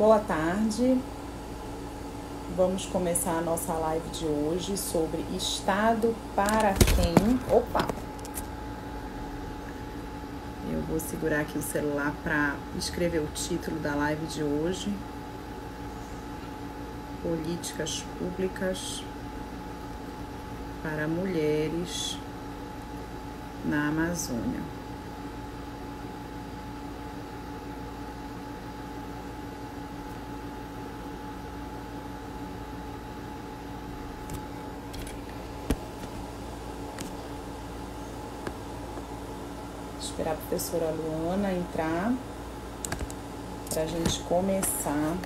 Boa tarde. Vamos começar a nossa live de hoje sobre Estado para quem. Opa! Eu vou segurar aqui o celular para escrever o título da live de hoje. Políticas públicas para mulheres na Amazônia. esperar a professora Luana entrar para a gente começar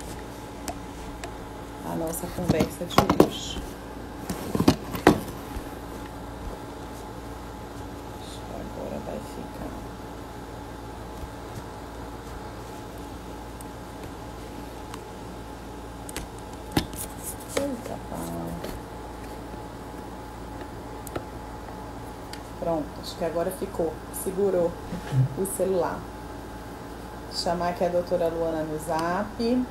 a nossa conversa de hoje. Agora vai ficar. Pronto, acho que agora ficou segurou o celular. Chamar aqui a doutora Luana no zap.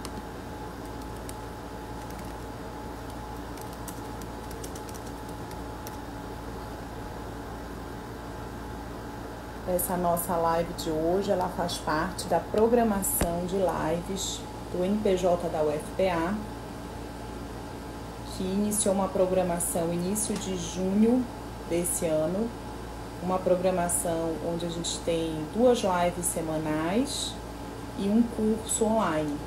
Essa nossa live de hoje, ela faz parte da programação de lives do NPJ da UFPA, que iniciou uma programação início de junho desse ano, uma programação onde a gente tem duas lives semanais e um curso online.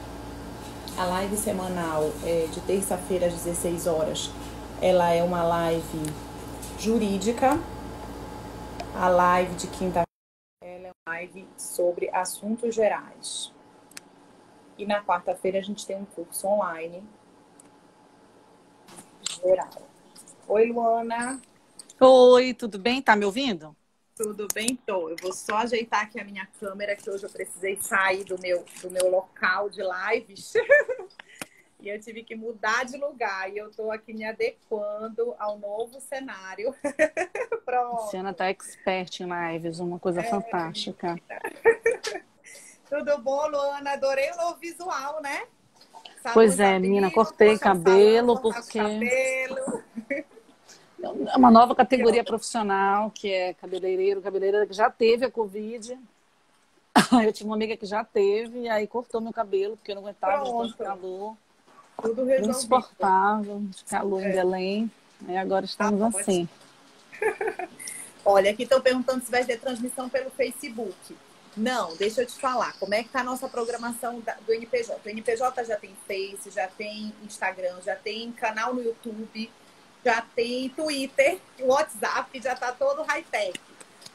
A live semanal é de terça-feira às 16 horas. Ela é uma live jurídica. A live de quinta-feira é uma live sobre assuntos gerais. E na quarta-feira a gente tem um curso online geral. Oi, Luana. Oi, tudo bem? Tá me ouvindo? Tudo bem, tô. Eu vou só ajeitar aqui a minha câmera, que hoje eu precisei sair do meu, do meu local de lives. e eu tive que mudar de lugar. E eu tô aqui me adequando ao novo cenário. Pronto. Luciana tá expert em lives, uma coisa é, fantástica. Tudo bom, Luana? Adorei o novo visual, né? Sabe pois é, menina, cortei cabelo, porque. Cabelo. É uma nova categoria profissional, que é cabeleireiro, cabeleireira que já teve a Covid. Eu tinha uma amiga que já teve, e aí cortou meu cabelo, porque eu não aguentava de calor. Tudo resolvido. Insuportável, de calor é. em Belém. E agora estamos ah, assim. Olha, aqui estão perguntando se vai ter transmissão pelo Facebook. Não, deixa eu te falar. Como é que está a nossa programação do NPJ? O NPJ já tem Face, já tem Instagram, já tem canal no YouTube já tem Twitter, WhatsApp, já está todo high-tech.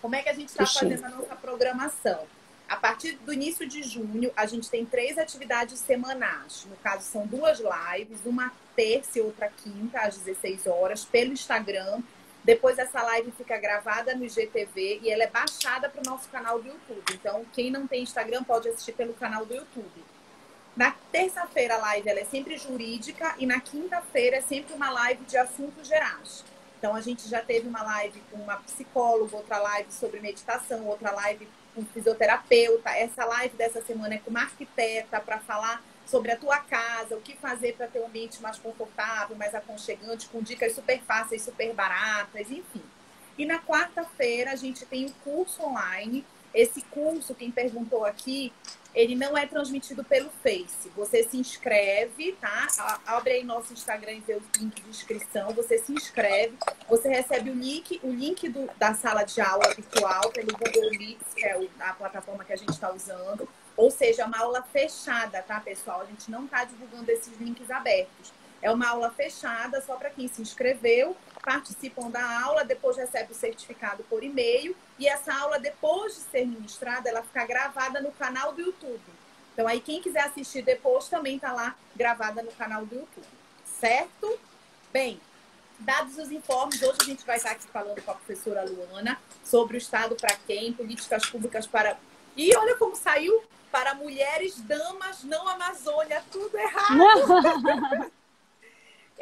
Como é que a gente está fazendo a nossa programação? A partir do início de junho, a gente tem três atividades semanais. No caso, são duas lives, uma terça e outra quinta, às 16 horas, pelo Instagram. Depois, essa live fica gravada no IGTV e ela é baixada para o nosso canal do YouTube. Então, quem não tem Instagram pode assistir pelo canal do YouTube. Na terça-feira a live ela é sempre jurídica e na quinta-feira é sempre uma live de assuntos gerais. Então a gente já teve uma live com uma psicóloga, outra live sobre meditação, outra live com fisioterapeuta. Essa live dessa semana é com uma arquiteta para falar sobre a tua casa, o que fazer para ter um ambiente mais confortável, mais aconchegante, com dicas super fáceis, super baratas, enfim. E na quarta-feira a gente tem o um curso online. Esse curso, quem perguntou aqui, ele não é transmitido pelo Face. Você se inscreve, tá? Abre aí nosso Instagram e vê o link de inscrição. Você se inscreve, você recebe o link, o link do, da sala de aula virtual pelo Google Meet, que é a plataforma que a gente está usando. Ou seja, é uma aula fechada, tá, pessoal? A gente não está divulgando esses links abertos. É uma aula fechada só para quem se inscreveu, participam da aula, depois recebe o certificado por e-mail e essa aula, depois de ser ministrada, ela fica gravada no canal do YouTube. Então, aí, quem quiser assistir depois também está lá gravada no canal do YouTube. Certo? Bem, dados os informes, hoje a gente vai estar aqui falando com a professora Luana sobre o Estado para quem, políticas públicas para. E olha como saiu para mulheres, damas, não Amazônia, tudo errado.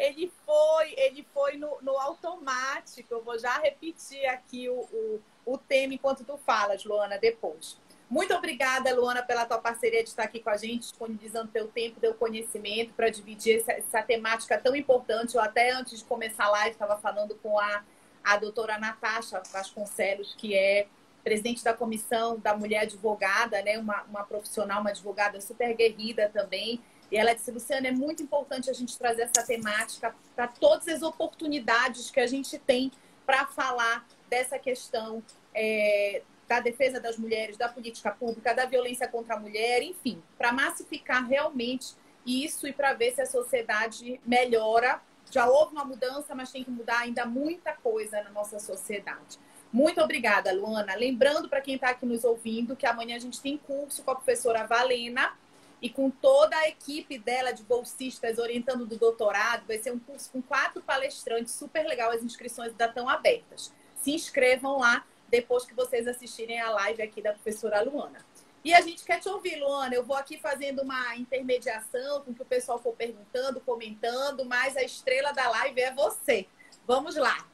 ele foi, ele foi no, no, automático. Eu vou já repetir aqui o, o, o tema enquanto tu falas, Luana, depois. Muito obrigada, Luana, pela tua parceria de estar aqui com a gente, disponibilizando teu tempo, teu conhecimento para dividir essa, essa, temática tão importante. Eu até antes de começar a live estava falando com a, a doutora Natasha Vasconcelos, que é presidente da comissão da mulher advogada, né? Uma, uma profissional, uma advogada super guerrida também. E ela disse, Luciana, é muito importante a gente trazer essa temática para todas as oportunidades que a gente tem para falar dessa questão é, da defesa das mulheres, da política pública, da violência contra a mulher, enfim, para massificar realmente isso e para ver se a sociedade melhora. Já houve uma mudança, mas tem que mudar ainda muita coisa na nossa sociedade. Muito obrigada, Luana. Lembrando para quem está aqui nos ouvindo que amanhã a gente tem curso com a professora Valena e com toda a equipe dela de bolsistas orientando do doutorado. Vai ser um curso com quatro palestrantes, super legal. As inscrições ainda estão abertas. Se inscrevam lá depois que vocês assistirem a live aqui da professora Luana. E a gente quer te ouvir, Luana. Eu vou aqui fazendo uma intermediação com que o pessoal for perguntando, comentando, mas a estrela da live é você. Vamos lá.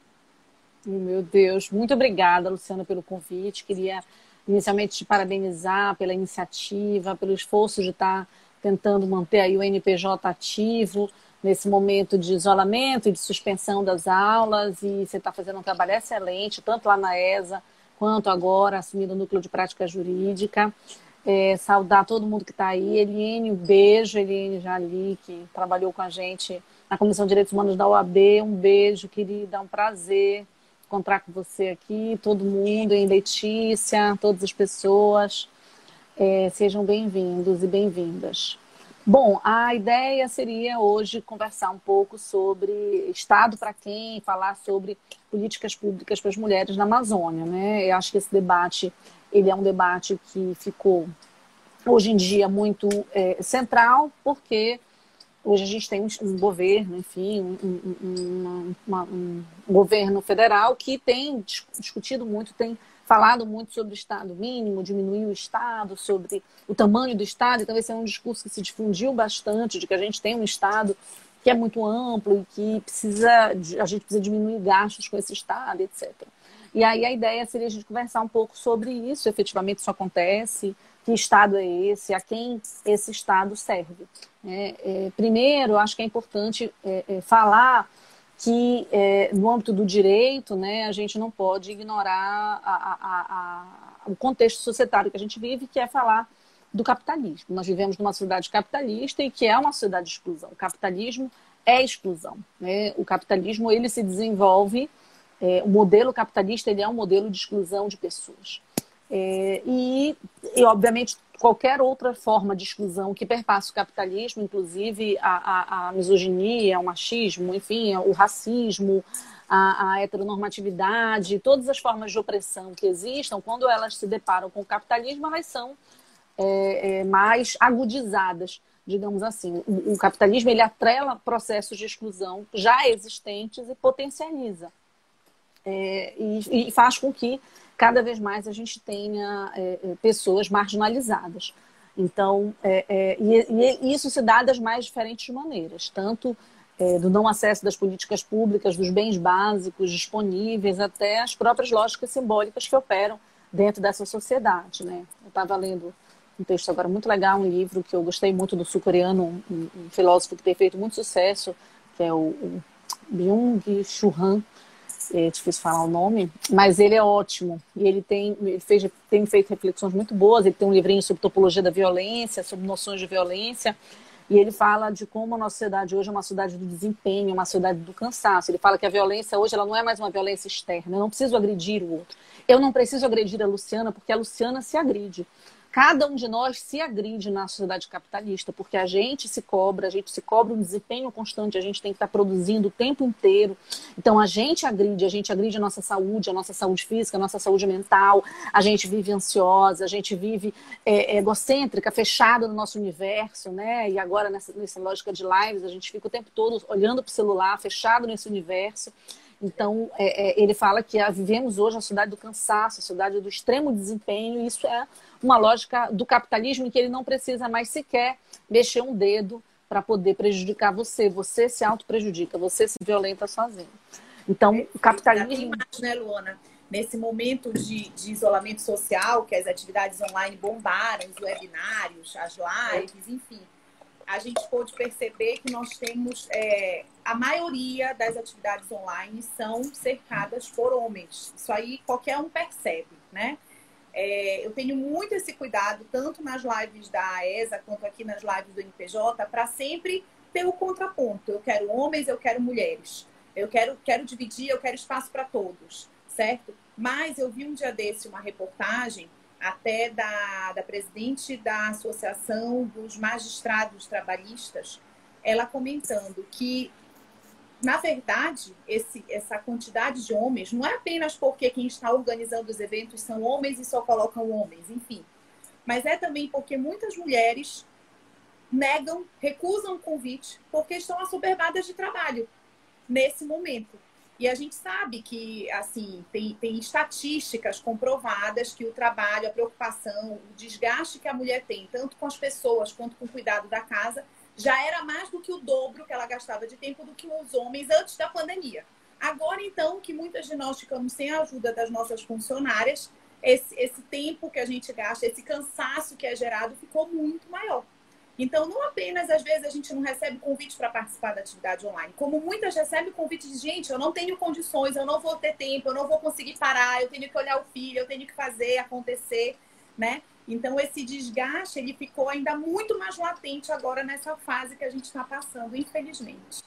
Meu Deus, muito obrigada, Luciana, pelo convite. Queria inicialmente te parabenizar pela iniciativa, pelo esforço de estar tentando manter aí o NPJ ativo nesse momento de isolamento e de suspensão das aulas e você está fazendo um trabalho excelente, tanto lá na ESA quanto agora assumindo o núcleo de prática jurídica. É, saudar todo mundo que está aí. Eliane, um beijo. Eliane Jali, que trabalhou com a gente na Comissão de Direitos Humanos da OAB. Um beijo, querida. Um prazer encontrar com você aqui. Todo mundo, em Letícia, todas as pessoas. É, sejam bem-vindos e bem-vindas. Bom, a ideia seria hoje conversar um pouco sobre Estado para quem, falar sobre políticas públicas para as mulheres na Amazônia, né? Eu acho que esse debate ele é um debate que ficou hoje em dia muito é, central, porque hoje a gente tem um governo, enfim, um, um, um governo federal que tem discutido muito, tem falado muito sobre o Estado mínimo, diminuir o Estado, sobre o tamanho do Estado. Então, esse é um discurso que se difundiu bastante, de que a gente tem um Estado que é muito amplo e que precisa, a gente precisa diminuir gastos com esse Estado, etc. E aí a ideia seria a gente conversar um pouco sobre isso, efetivamente isso acontece, que Estado é esse, a quem esse Estado serve. É, é, primeiro, acho que é importante é, é falar que é, no âmbito do direito, né, a gente não pode ignorar a, a, a, o contexto societário que a gente vive, que é falar do capitalismo. Nós vivemos numa sociedade capitalista e que é uma sociedade de exclusão. O capitalismo é exclusão. Né? O capitalismo ele se desenvolve, é, o modelo capitalista ele é um modelo de exclusão de pessoas. É, e, e, obviamente, qualquer outra forma de exclusão que perpassa o capitalismo, inclusive a, a, a misoginia, o machismo, enfim, o racismo, a, a, heteronormatividade, todas as formas de opressão que existam, quando elas se deparam com o capitalismo, elas são é, é, mais agudizadas, digamos assim. O, o, capitalismo ele atrela processos de exclusão já existentes e potencializa. É, e, e faz com que cada vez mais a gente tenha é, é, pessoas marginalizadas. Então, é, é, e, e, isso se dá das mais diferentes maneiras, tanto é, do não acesso das políticas públicas, dos bens básicos disponíveis, até as próprias lógicas simbólicas que operam dentro dessa sociedade. Né? Eu estava lendo um texto agora muito legal, um livro que eu gostei muito do sul-coreano, um, um, filósofo que tem feito muito sucesso, que é o, o Byung-Chul Han, é difícil falar o nome, mas ele é ótimo. E ele tem, ele fez, tem feito reflexões muito boas. Ele tem um livrinho sobre topologia da violência, sobre noções de violência. E ele fala de como a nossa sociedade hoje é uma sociedade do desempenho, uma sociedade do cansaço. Ele fala que a violência hoje ela não é mais uma violência externa. Eu não preciso agredir o outro. Eu não preciso agredir a Luciana porque a Luciana se agride cada um de nós se agride na sociedade capitalista, porque a gente se cobra, a gente se cobra um desempenho constante, a gente tem que estar produzindo o tempo inteiro. Então a gente agride, a gente agride a nossa saúde, a nossa saúde física, a nossa saúde mental, a gente vive ansiosa, a gente vive é, egocêntrica, fechada no nosso universo, né? E agora nessa, nessa lógica de lives, a gente fica o tempo todo olhando para o celular, fechado nesse universo. Então, é, é, ele fala que a, vivemos hoje a sociedade do cansaço, a sociedade do extremo desempenho, e isso é uma lógica do capitalismo em que ele não precisa mais sequer mexer um dedo para poder prejudicar você. Você se auto-prejudica, você se violenta sozinho. Então, o capitalismo. Imagem, né, Luana? nesse momento de, de, isolamento social, que as atividades online bombaram, os webinários, as lives, enfim, a gente pôde perceber que nós temos é, a maioria das atividades online são cercadas por homens. Isso aí qualquer um percebe, né? É, eu tenho muito esse cuidado, tanto nas lives da ESA quanto aqui nas lives do NPJ, para sempre ter o contraponto. Eu quero homens, eu quero mulheres. Eu quero, quero dividir, eu quero espaço para todos, certo? Mas eu vi um dia desse uma reportagem até da, da presidente da Associação dos Magistrados Trabalhistas, ela comentando que na verdade, esse, essa quantidade de homens não é apenas porque quem está organizando os eventos são homens e só colocam homens, enfim. Mas é também porque muitas mulheres negam, recusam o convite porque estão assoberbadas de trabalho nesse momento. E a gente sabe que, assim, tem, tem estatísticas comprovadas que o trabalho, a preocupação, o desgaste que a mulher tem, tanto com as pessoas quanto com o cuidado da casa, já era mais do que o dobro que ela gastava de tempo do que os homens antes da pandemia. Agora, então, que muitas de nós ficamos sem a ajuda das nossas funcionárias, esse, esse tempo que a gente gasta, esse cansaço que é gerado ficou muito maior. Então, não apenas às vezes a gente não recebe convite para participar da atividade online, como muitas recebem convite de gente, eu não tenho condições, eu não vou ter tempo, eu não vou conseguir parar, eu tenho que olhar o filho, eu tenho que fazer acontecer, né? Então, esse desgaste ele ficou ainda muito mais latente agora nessa fase que a gente está passando, infelizmente.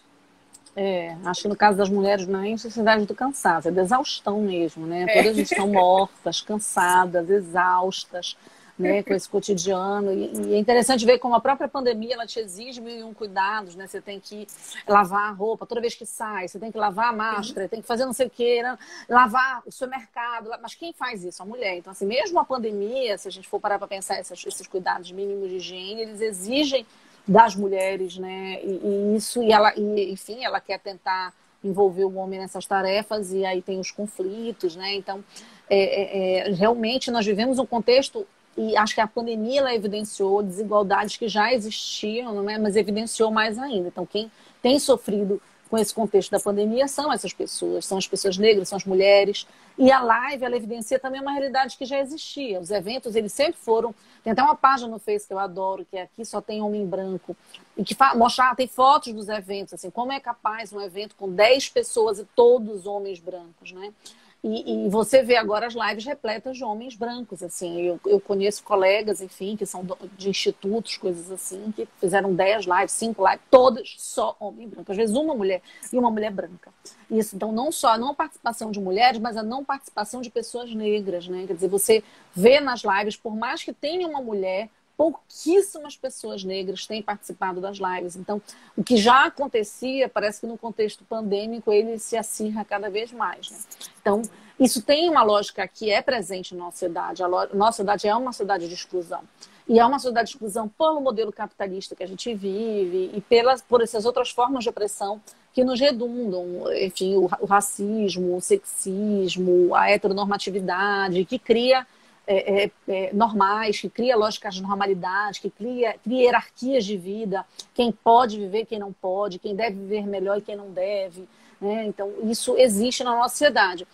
É, acho que no caso das mulheres não é necessidade do cansaço, é da exaustão mesmo, né? É. Todas estão mortas, cansadas, exaustas né, com esse cotidiano. E, e, é interessante ver como a própria pandemia ela te exige mil e um cuidados, né? Você tem que lavar a roupa toda vez que sai, você tem que lavar a máscara, tem que fazer não sei o quê, né? lavar o supermercado. Mas quem faz isso? A mulher. Então, assim, mesmo a pandemia, se a gente for parar para pensar esses, esses cuidados mínimos de higiene, eles exigem das mulheres, né? E, e isso, e ela, e, enfim, ela quer tentar envolver o homem nessas tarefas e aí tem os conflitos, né? Então, é, é, é realmente nós vivemos um contexto e acho que a pandemia ela evidenciou desigualdades que já existiam, é? mas evidenciou mais ainda. Então, quem tem sofrido com esse contexto da pandemia são essas pessoas, são as pessoas negras, são as mulheres. E a live, ela evidencia também uma realidade que já existia. Os eventos, eles sempre foram. Tem até uma página no Face que eu adoro, que é aqui só tem homem branco, e que mostra, tem fotos dos eventos, assim, como é capaz um evento com 10 pessoas e todos homens brancos, né? E, e, você vê agora as lives repletas de homens brancos, assim. Eu, eu conheço colegas, enfim, que são de institutos, coisas assim, que fizeram 10 lives, 5 lives, todas só homem branco. Às vezes uma mulher e uma mulher branca. Isso, então, não só a não participação de mulheres, mas a não participação de pessoas negras, né? Quer dizer, você vê nas lives, por mais que tenha uma mulher, pouquíssimas pessoas negras têm participado das lives. Então, o que já acontecia, parece que no contexto pandêmico, ele se acirra cada vez mais. Né? Então, isso tem uma lógica que é presente na nossa cidade. A nossa cidade é uma cidade de exclusão. E é uma sociedade de exclusão pelo modelo capitalista que a gente vive e pelas, por essas outras formas de opressão que nos redundam, enfim, o, o racismo, o sexismo, a heteronormatividade, que cria é, é, é, normais, que cria lógicas de normalidade, que cria, cria hierarquias de vida, quem pode viver, quem não pode, quem deve viver melhor e quem não deve. Né? Então, isso existe na nossa sociedade.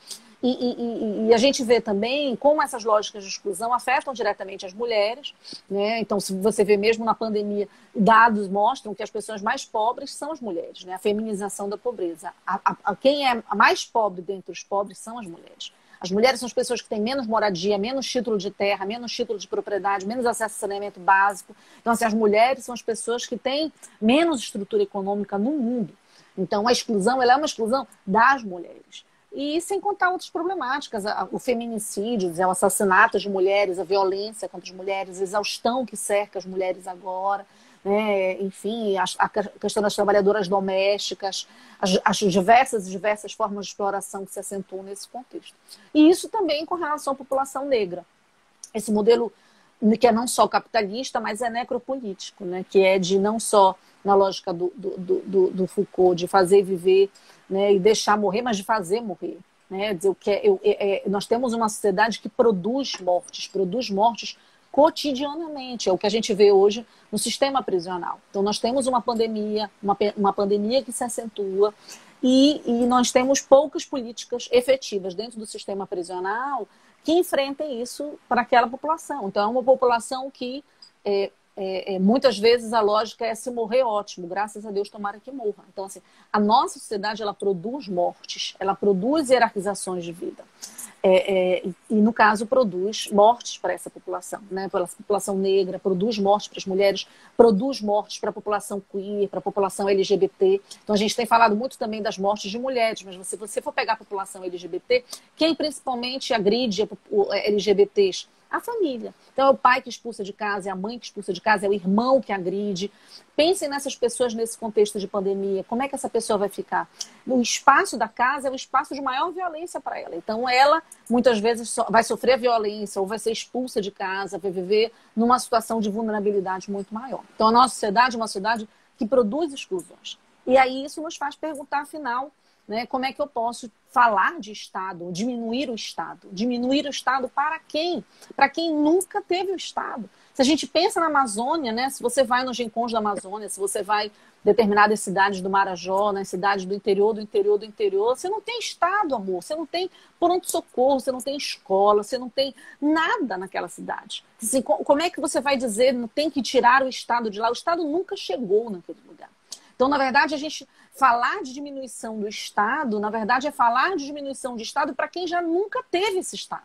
E, e, e, a gente vê também como essas lógicas de exclusão afetam diretamente as mulheres. Né? Então, se você vê mesmo na pandemia, dados mostram que as pessoas mais pobres são as mulheres, né? a feminização da pobreza. A, a, a quem é mais pobre dentre os pobres são as mulheres. As mulheres são as pessoas que têm menos moradia, menos título de terra, menos título de propriedade, menos acesso a saneamento básico. Então, assim, as mulheres são as pessoas que têm menos estrutura econômica no mundo. Então, a exclusão ela é uma exclusão das mulheres. E sem contar outras problemáticas, o feminicídio, o assassinato de mulheres, a violência contra as mulheres, a exaustão que cerca as mulheres agora né? enfim, a, a, questão das trabalhadoras domésticas, as, as diversas diversas formas de exploração que se acentuam nesse contexto. E isso também com relação à população negra. Esse modelo que é não só capitalista, mas é necropolítico, né? que é de não só na lógica do, do, do, do Foucault, de fazer viver né? e deixar morrer, mas de fazer morrer. Né? Dizer, o que é, eu, é, é, nós temos uma sociedade que produz mortes, produz mortes cotidianamente. É o que a gente vê hoje no sistema prisional. Então, nós temos uma pandemia, uma, uma pandemia que se acentua, e, e nós temos poucas políticas efetivas dentro do sistema prisional que enfrentem isso para aquela população. Então, é uma população que é, é, é, muitas vezes a lógica é se morrer ótimo, graças a Deus tomara que morra. Então assim, a nossa sociedade ela produz mortes, ela produz hierarquizações de vida. É, é, e no caso produz mortes para essa população, né? Para a população negra, produz mortes para as mulheres, produz mortes para a população queer, para a população LGBT. Então a gente tem falado muito também das mortes de mulheres, mas se você for pegar a população LGBT, quem principalmente agride LGBTs a família. Então, é o pai que expulsa de casa, é a mãe que expulsa de casa, é o irmão que agride. Pensem nessas pessoas nesse contexto de pandemia. Como é que essa pessoa vai ficar? O espaço da casa é o espaço de maior violência para ela. Então, ela muitas vezes vai sofrer violência ou vai ser expulsa de casa, vai viver numa situação de vulnerabilidade muito maior. Então, a nossa sociedade é uma sociedade que produz exclusões. E aí isso nos faz perguntar, afinal, né, como é que eu posso falar de Estado, diminuir o Estado? Diminuir o Estado para quem? Para quem nunca teve o Estado. Se a gente pensa na Amazônia, né, se você vai nos rincões da Amazônia, se você vai determinadas cidades do Marajó, nas cidades do interior, do interior, do interior, você não tem Estado, amor. Você não tem pronto-socorro, você não tem escola, você não tem nada naquela cidade. Assim, como é que você vai dizer não tem que tirar o Estado de lá? O Estado nunca chegou naquele lugar. Então, na verdade, a gente falar de diminuição do Estado, na verdade, é falar de diminuição de Estado para quem já nunca teve esse Estado.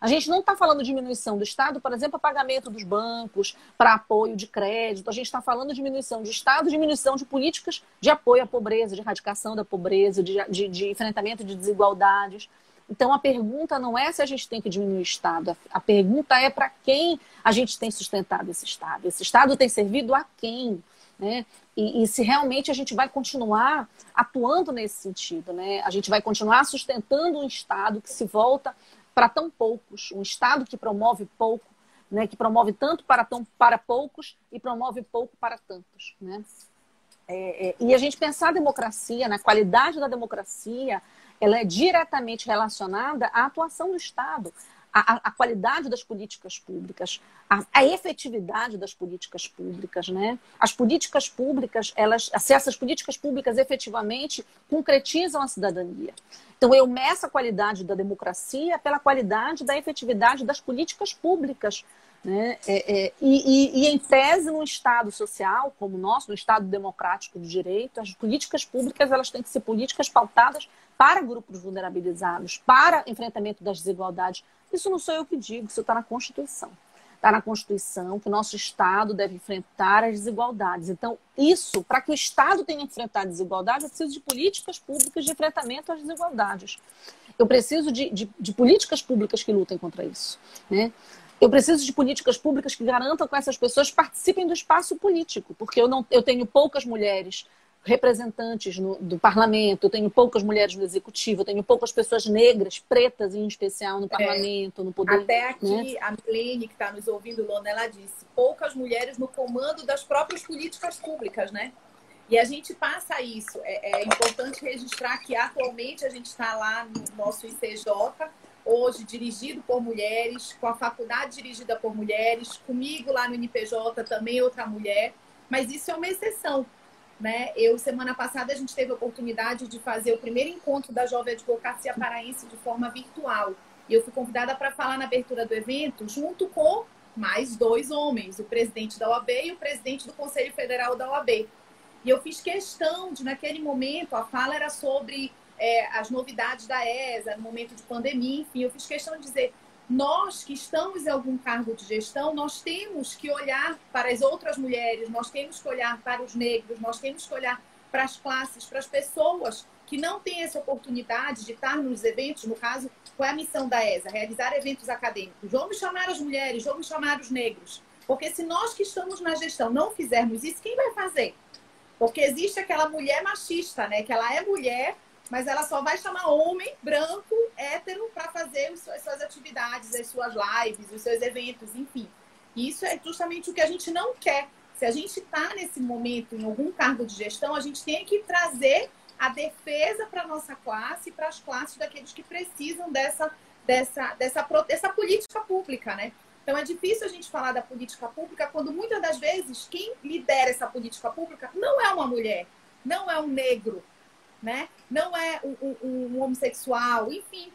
A gente não está falando de diminuição do Estado, por exemplo, para pagamento dos bancos, para apoio de crédito. A gente está falando de diminuição de Estado, diminuição de políticas de apoio à pobreza, de erradicação da pobreza, de, de, de enfrentamento de desigualdades. Então, a pergunta não é se a gente tem que diminuir o Estado. A pergunta é para quem a gente tem sustentado esse Estado. Esse Estado tem servido a quem? Né? E, e, se realmente a gente vai continuar atuando nesse sentido, né? A gente vai continuar sustentando um Estado que se volta para tão poucos, um Estado que promove pouco, né? Que promove tanto para, tão, para poucos e promove pouco para tantos, né? É, é, e a gente pensar a democracia, na né? qualidade da democracia, ela é diretamente relacionada à atuação do Estado, a, a, qualidade das políticas públicas, a, a, efetividade das políticas públicas, né? As políticas públicas, elas, se essas políticas públicas efetivamente concretizam a cidadania. Então, eu meço a qualidade da democracia pela qualidade da efetividade das políticas públicas. Né? É, é, e, e, e, em tese, num Estado social como o nosso, no Estado democrático de direito, as políticas públicas elas têm que ser políticas pautadas para grupos vulnerabilizados, para enfrentamento das desigualdades. Isso não sou eu que digo, isso está na Constituição. Está na Constituição que o nosso Estado deve enfrentar as desigualdades. Então, isso, para que o Estado tenha enfrentar desigualdades, eu preciso de políticas públicas de enfrentamento às desigualdades. Eu preciso de, de, de políticas públicas que lutem contra isso. Né? Eu preciso de políticas públicas que garantam que essas pessoas participem do espaço político, porque eu, não, eu tenho poucas mulheres representantes no, do parlamento, eu tenho poucas mulheres no executivo, eu tenho poucas pessoas negras, pretas em especial, no é. parlamento, é. no poder. Até aqui, né? a Milene, que está nos ouvindo, Lona, ela disse: poucas mulheres no comando das próprias políticas públicas, né? E a gente passa isso. É, é importante registrar que atualmente a gente está lá no nosso ICJ, hoje dirigido por mulheres, com a faculdade dirigida por mulheres, comigo lá no NPJ também outra mulher, mas isso é uma exceção né? Eu, semana passada, a gente teve a oportunidade de fazer o primeiro encontro da Jovem Advocacia Paraense de forma virtual. E eu fui convidada para falar na abertura do evento, junto com mais dois homens, o presidente da OAB e o presidente do Conselho Federal da OAB. E eu fiz questão de, naquele momento, a fala era sobre é, as novidades da ESA, no momento de pandemia, enfim, eu fiz questão de dizer nós que estamos em algum cargo de gestão, nós temos que olhar para as outras mulheres, nós temos que olhar para os negros, nós temos que olhar para as classes, para as pessoas que não têm essa oportunidade de estar nos eventos, no caso, qual é a missão da ESA? Realizar eventos acadêmicos. Vamos chamar as mulheres, vamos chamar os negros. Porque se nós que estamos na gestão não fizermos isso, quem vai fazer? Porque existe aquela mulher machista, né? Que ela é mulher, mas ela só vai chamar homem branco, hétero, para fazer as suas atividades, as suas lives, os seus eventos, enfim. Isso é justamente o que a gente não quer. Se a gente está nesse momento em algum cargo de gestão, a gente tem que trazer a defesa para a nossa classe e para as classes daqueles que precisam dessa, dessa, dessa, dessa política pública, né? Então é difícil a gente falar da política pública quando muitas das vezes quem lidera essa política pública não é uma mulher, não é um negro, né? Não é um, um, um homossexual, enfim.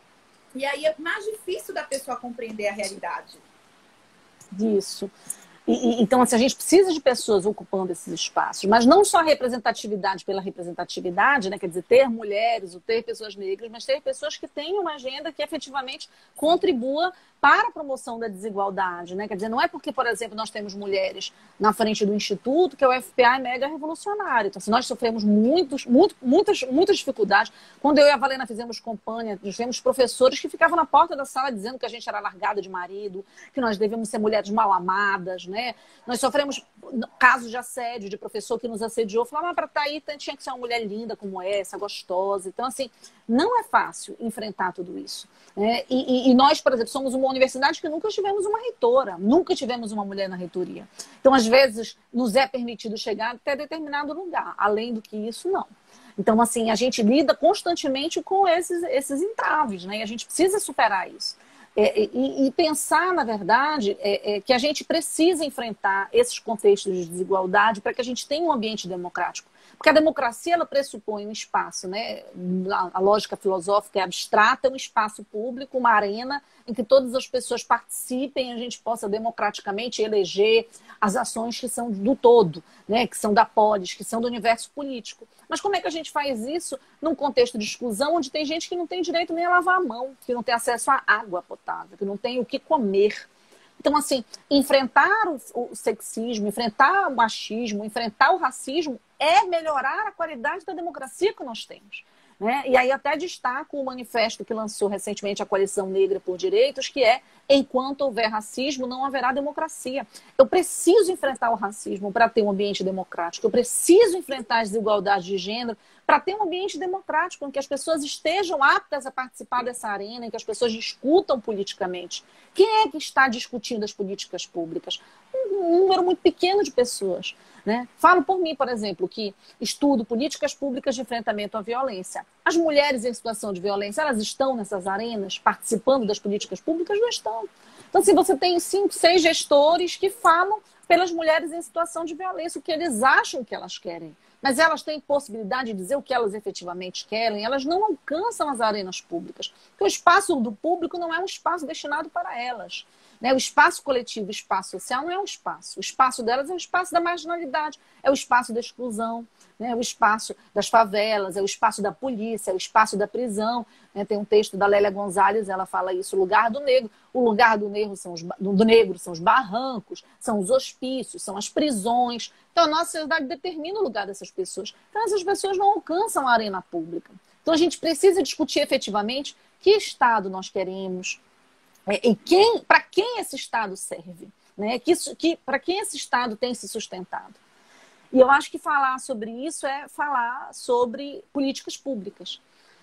E aí é mais difícil da pessoa compreender a realidade. Disso. E, então, assim, a gente precisa de pessoas ocupando esses espaços, mas não só representatividade pela representatividade, né? quer dizer, ter mulheres, ou ter pessoas negras, mas ter pessoas que tenham uma agenda que efetivamente contribua para a promoção da desigualdade, né? Quer dizer, não é porque, por exemplo, nós temos mulheres na frente do instituto que o FPA é mega revolucionário. Então, se nós sofremos muitos, muito, muitas, muitas dificuldades, quando eu e a Valena fizemos campanha, tivemos professores que ficavam na porta da sala dizendo que a gente era largada de marido, que nós devemos ser mulheres mal amadas, né? Nós sofremos casos de assédio de professor que nos assediou, falava, ah, para estar tá aí tinha que ser uma mulher linda como essa, gostosa. Então, assim, não é fácil enfrentar tudo isso. Né? E, e, e, nós, por exemplo, somos uma universidade que nunca tivemos uma reitora, nunca tivemos uma mulher na reitoria. Então, às vezes, nos é permitido chegar até determinado lugar. Além do que isso, não. Então, assim, a gente lida constantemente com esses, esses entraves, né? E a gente precisa superar isso. É, e, e, pensar, na verdade, é, é, que a gente precisa enfrentar esses contextos de desigualdade para que a gente tenha um ambiente democrático. Porque a democracia ela pressupõe um espaço, né? A lógica filosófica é abstrata, um espaço público, uma arena em que todas as pessoas participem, a gente possa democraticamente eleger as ações que são do todo, né? Que são da polis, que são do universo político. Mas como é que a gente faz isso num contexto de exclusão onde tem gente que não tem direito nem a lavar a mão, que não tem acesso à água potável, que não tem o que comer? Então, assim, enfrentar o, sexismo, enfrentar o machismo, enfrentar o racismo é melhorar a qualidade da democracia que nós temos. Né? E aí até destaco o manifesto que lançou recentemente a Coalição Negra por Direitos, que é enquanto houver racismo, não haverá democracia. Eu preciso enfrentar o racismo para ter um ambiente democrático. Eu preciso enfrentar as desigualdades de gênero para ter um ambiente democrático, em que as pessoas estejam aptas a participar dessa arena, em que as pessoas discutam politicamente. Quem é que está discutindo as políticas públicas? Um número muito pequeno de pessoas. Né? Falo por mim, por exemplo, que estudo políticas públicas de enfrentamento à violência. As mulheres em situação de violência, elas estão nessas arenas participando das políticas públicas? Não estão. Então, se assim, você tem cinco, seis gestores que falam pelas mulheres em situação de violência, o que eles acham que elas querem. Mas elas têm possibilidade de dizer o que elas efetivamente querem, elas não alcançam as arenas públicas. Porque o espaço do público não é um espaço destinado para elas. Né? O espaço coletivo, o espaço social não é um espaço. O espaço delas é o espaço da marginalidade, é o espaço da exclusão, né? é o espaço das favelas, é o espaço da polícia, é o espaço da prisão. Né? Tem um texto da Lélia Gonzalez, ela fala isso, o lugar do negro. O lugar do negro, são os, do negro são os barrancos, são os hospícios, são as prisões. Então, a nossa sociedade determina o lugar dessas pessoas. Então, essas pessoas não alcançam a arena pública. Então, a gente precisa discutir efetivamente que Estado nós queremos, e quem, para quem esse Estado serve, né? Que, que para quem esse Estado tem se sustentado. E eu acho que falar sobre isso é falar sobre políticas públicas.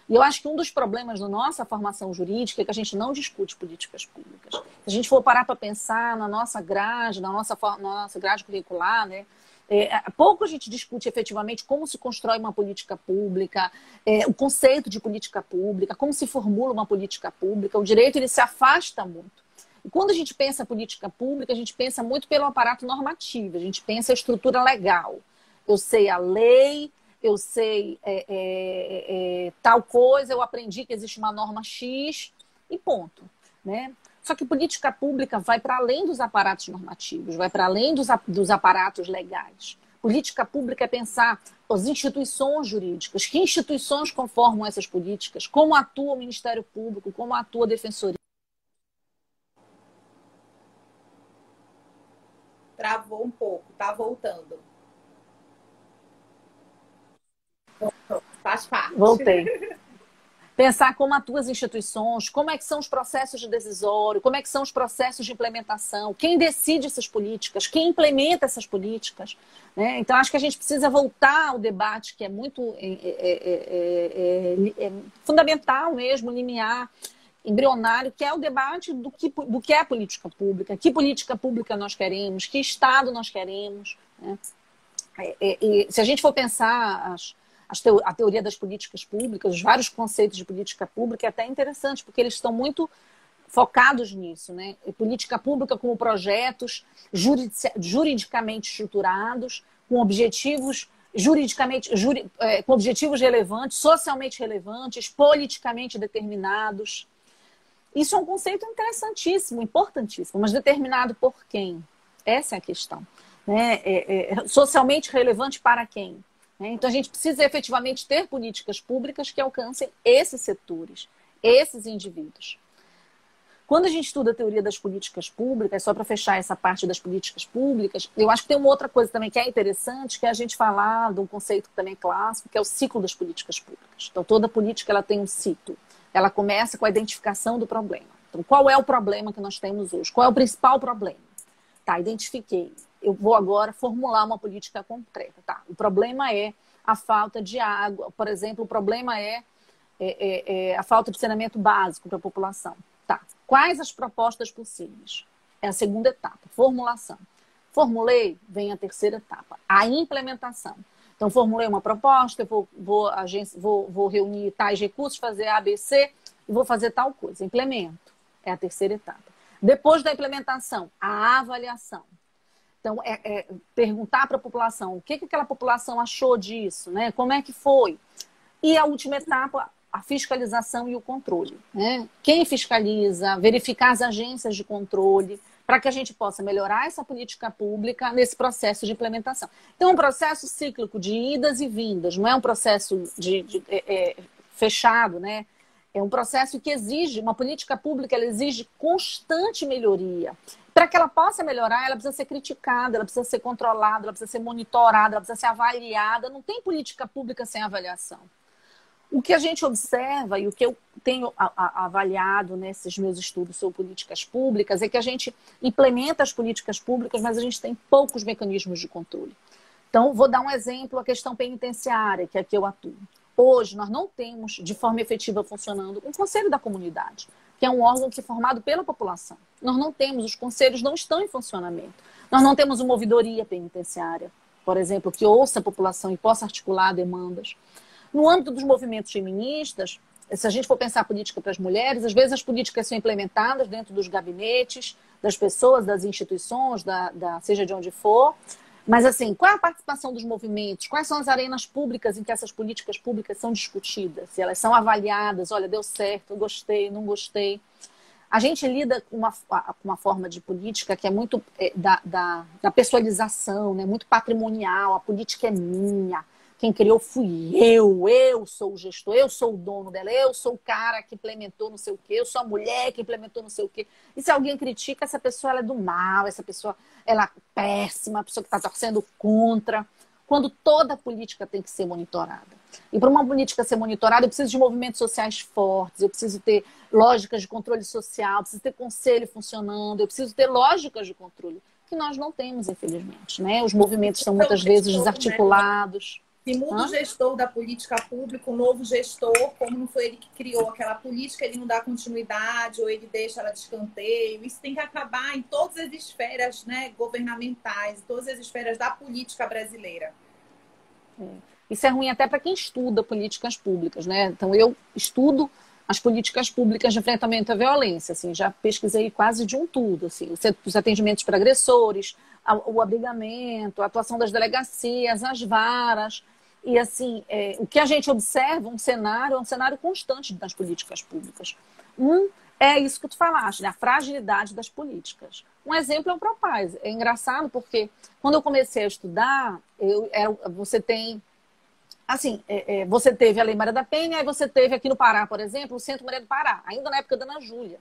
E eu acho que um dos problemas da nossa formação jurídica é que a gente não discute políticas públicas. Se a gente for parar para pensar na nossa grade, na nossa, na nossa grade curricular, né? É, pouco a gente discute efetivamente como se constrói uma política pública, é, o conceito de política pública, como se formula uma política pública. O direito ele se afasta muito. E quando a gente pensa política pública, a gente pensa muito pelo aparato normativo, a gente pensa a estrutura legal. Eu sei a lei, eu sei é, é, é, tal coisa, eu aprendi que existe uma norma X e ponto. Né? Só que política pública vai para além dos aparatos normativos, vai para além dos, dos aparatos legais. Política pública é pensar as instituições jurídicas, que instituições conformam essas políticas, como atua o Ministério Público, como atua a Defensoria. Travou um pouco, tá voltando. Faz parte. Voltei. pensar como atuam as instituições, como é que são os processos de decisório, como é que são os processos de implementação, quem decide essas políticas, quem implementa essas políticas. Né? Então, acho que a gente precisa voltar ao debate que é muito é, é, é, é fundamental mesmo, limiar, embrionário, que é o debate do que, do que é a política pública, que política pública nós queremos, que Estado nós queremos. Né? e se a gente for pensar as, a teoria das políticas públicas, os vários conceitos de política pública, é até interessante, porque eles estão muito focados nisso, né? política pública como projetos juridicamente estruturados, com objetivos juridicamente, juri, é, com objetivos relevantes, socialmente relevantes, politicamente determinados. Isso é um conceito interessantíssimo, importantíssimo, mas determinado por quem? Essa é a questão. Né? É, é, socialmente relevante para quem? Né? Então, a gente precisa efetivamente ter políticas públicas que alcancem esses setores, esses indivíduos. Quando a gente estuda a teoria das políticas públicas, só para fechar essa parte das políticas públicas, eu acho que tem uma outra coisa também que é interessante, que é a gente falar de um conceito que também é clássico, que é o ciclo das políticas públicas. Então, toda política ela tem um ciclo. Ela começa com a identificação do problema. Então, qual é o problema que nós temos hoje? Qual é o principal problema? Tá, identifiquei. Eu vou agora formular uma política concreta. Tá, o problema é a falta de água. Por exemplo, o problema é, é, é, é a falta de saneamento básico para a população. Tá. Quais as propostas possíveis? É a segunda etapa, formulação. Formulei, vem a terceira etapa, a implementação. Então, formulei uma proposta, vou, vou, agência, vou, vou reunir tais recursos, fazer ABC e vou fazer tal coisa. Implemento. É a terceira etapa. Depois da implementação, a avaliação. Então, é, é perguntar para a população o que, que aquela população achou disso, né? como é que foi. E a última etapa, a fiscalização e o controle. Né? Quem fiscaliza, verificar as agências de controle, para que a gente possa melhorar essa política pública nesse processo de implementação. Então, é um processo cíclico de idas e vindas, não é um processo de, de é, é, fechado, né? É um processo que exige, uma política pública, ela exige constante melhoria. Para que ela possa melhorar, ela precisa ser criticada, ela precisa ser controlada, ela precisa ser monitorada, ela precisa ser avaliada. Não tem política pública sem avaliação. O que a gente observa e o que eu tenho avaliado nesses meus estudos sobre políticas públicas é que a gente implementa as políticas públicas, mas a gente tem poucos mecanismos de controle. Então, vou dar um exemplo, a questão penitenciária, que é que eu atuo. Hoje, nós não temos, de forma efetiva funcionando, um conselho da comunidade, que é um órgão que é formado pela população. Nós não temos, os conselhos não estão em funcionamento. Nós não temos uma ouvidoria penitenciária, por exemplo, que ouça a população e possa articular demandas. No âmbito dos movimentos feministas, se a gente for pensar política para as mulheres, às vezes as políticas são implementadas dentro dos gabinetes, das pessoas, das instituições, da, da, seja de onde for. Mas, assim, qual é a participação dos movimentos? Quais são as arenas públicas em que essas políticas públicas são discutidas? Se elas são avaliadas, olha, deu certo, gostei, não gostei. A gente lida com uma, uma forma de política que é muito é, da, da, da pessoalização, né? muito patrimonial. A política é minha, quem criou fui eu, eu sou o gestor, eu sou o dono dela, eu sou o cara que implementou não sei o quê, eu sou a mulher que implementou não sei o quê. E se alguém critica, essa pessoa ela é do mal, essa pessoa ela é péssima, a pessoa que está torcendo contra. Quando toda política tem que ser monitorada. E para uma política ser monitorada, eu preciso de movimentos sociais fortes, eu preciso ter lógicas de controle social, eu preciso ter conselho funcionando, eu preciso ter lógicas de controle, que nós não temos, infelizmente. Né? Os movimentos são muitas vezes desarticulados. Se muda Hã? o gestor da política pública, o novo gestor, como não foi ele que criou aquela política, ele não dá continuidade ou ele deixa ela de escanteio. Isso tem que acabar em todas as esferas né, governamentais, em todas as esferas da política brasileira. É. Isso é ruim até para quem estuda políticas públicas, né? Então, eu estudo as políticas públicas de enfrentamento à violência, assim, já pesquisei quase de um tudo, assim, os atendimentos para agressores, o abrigamento, a atuação das delegacias, as varas, e assim, é, o que a gente observa, um cenário, é um cenário constante das políticas públicas. Um é isso que tu falaste, né? a fragilidade das políticas. Um exemplo é o Propaz. É engraçado porque quando eu comecei a estudar, eu, é, você tem. Assim, é, é, você teve a Lei Maria da Penha, e você teve aqui no Pará, por exemplo, o Centro Maria do Pará, ainda na época da Ana Júlia.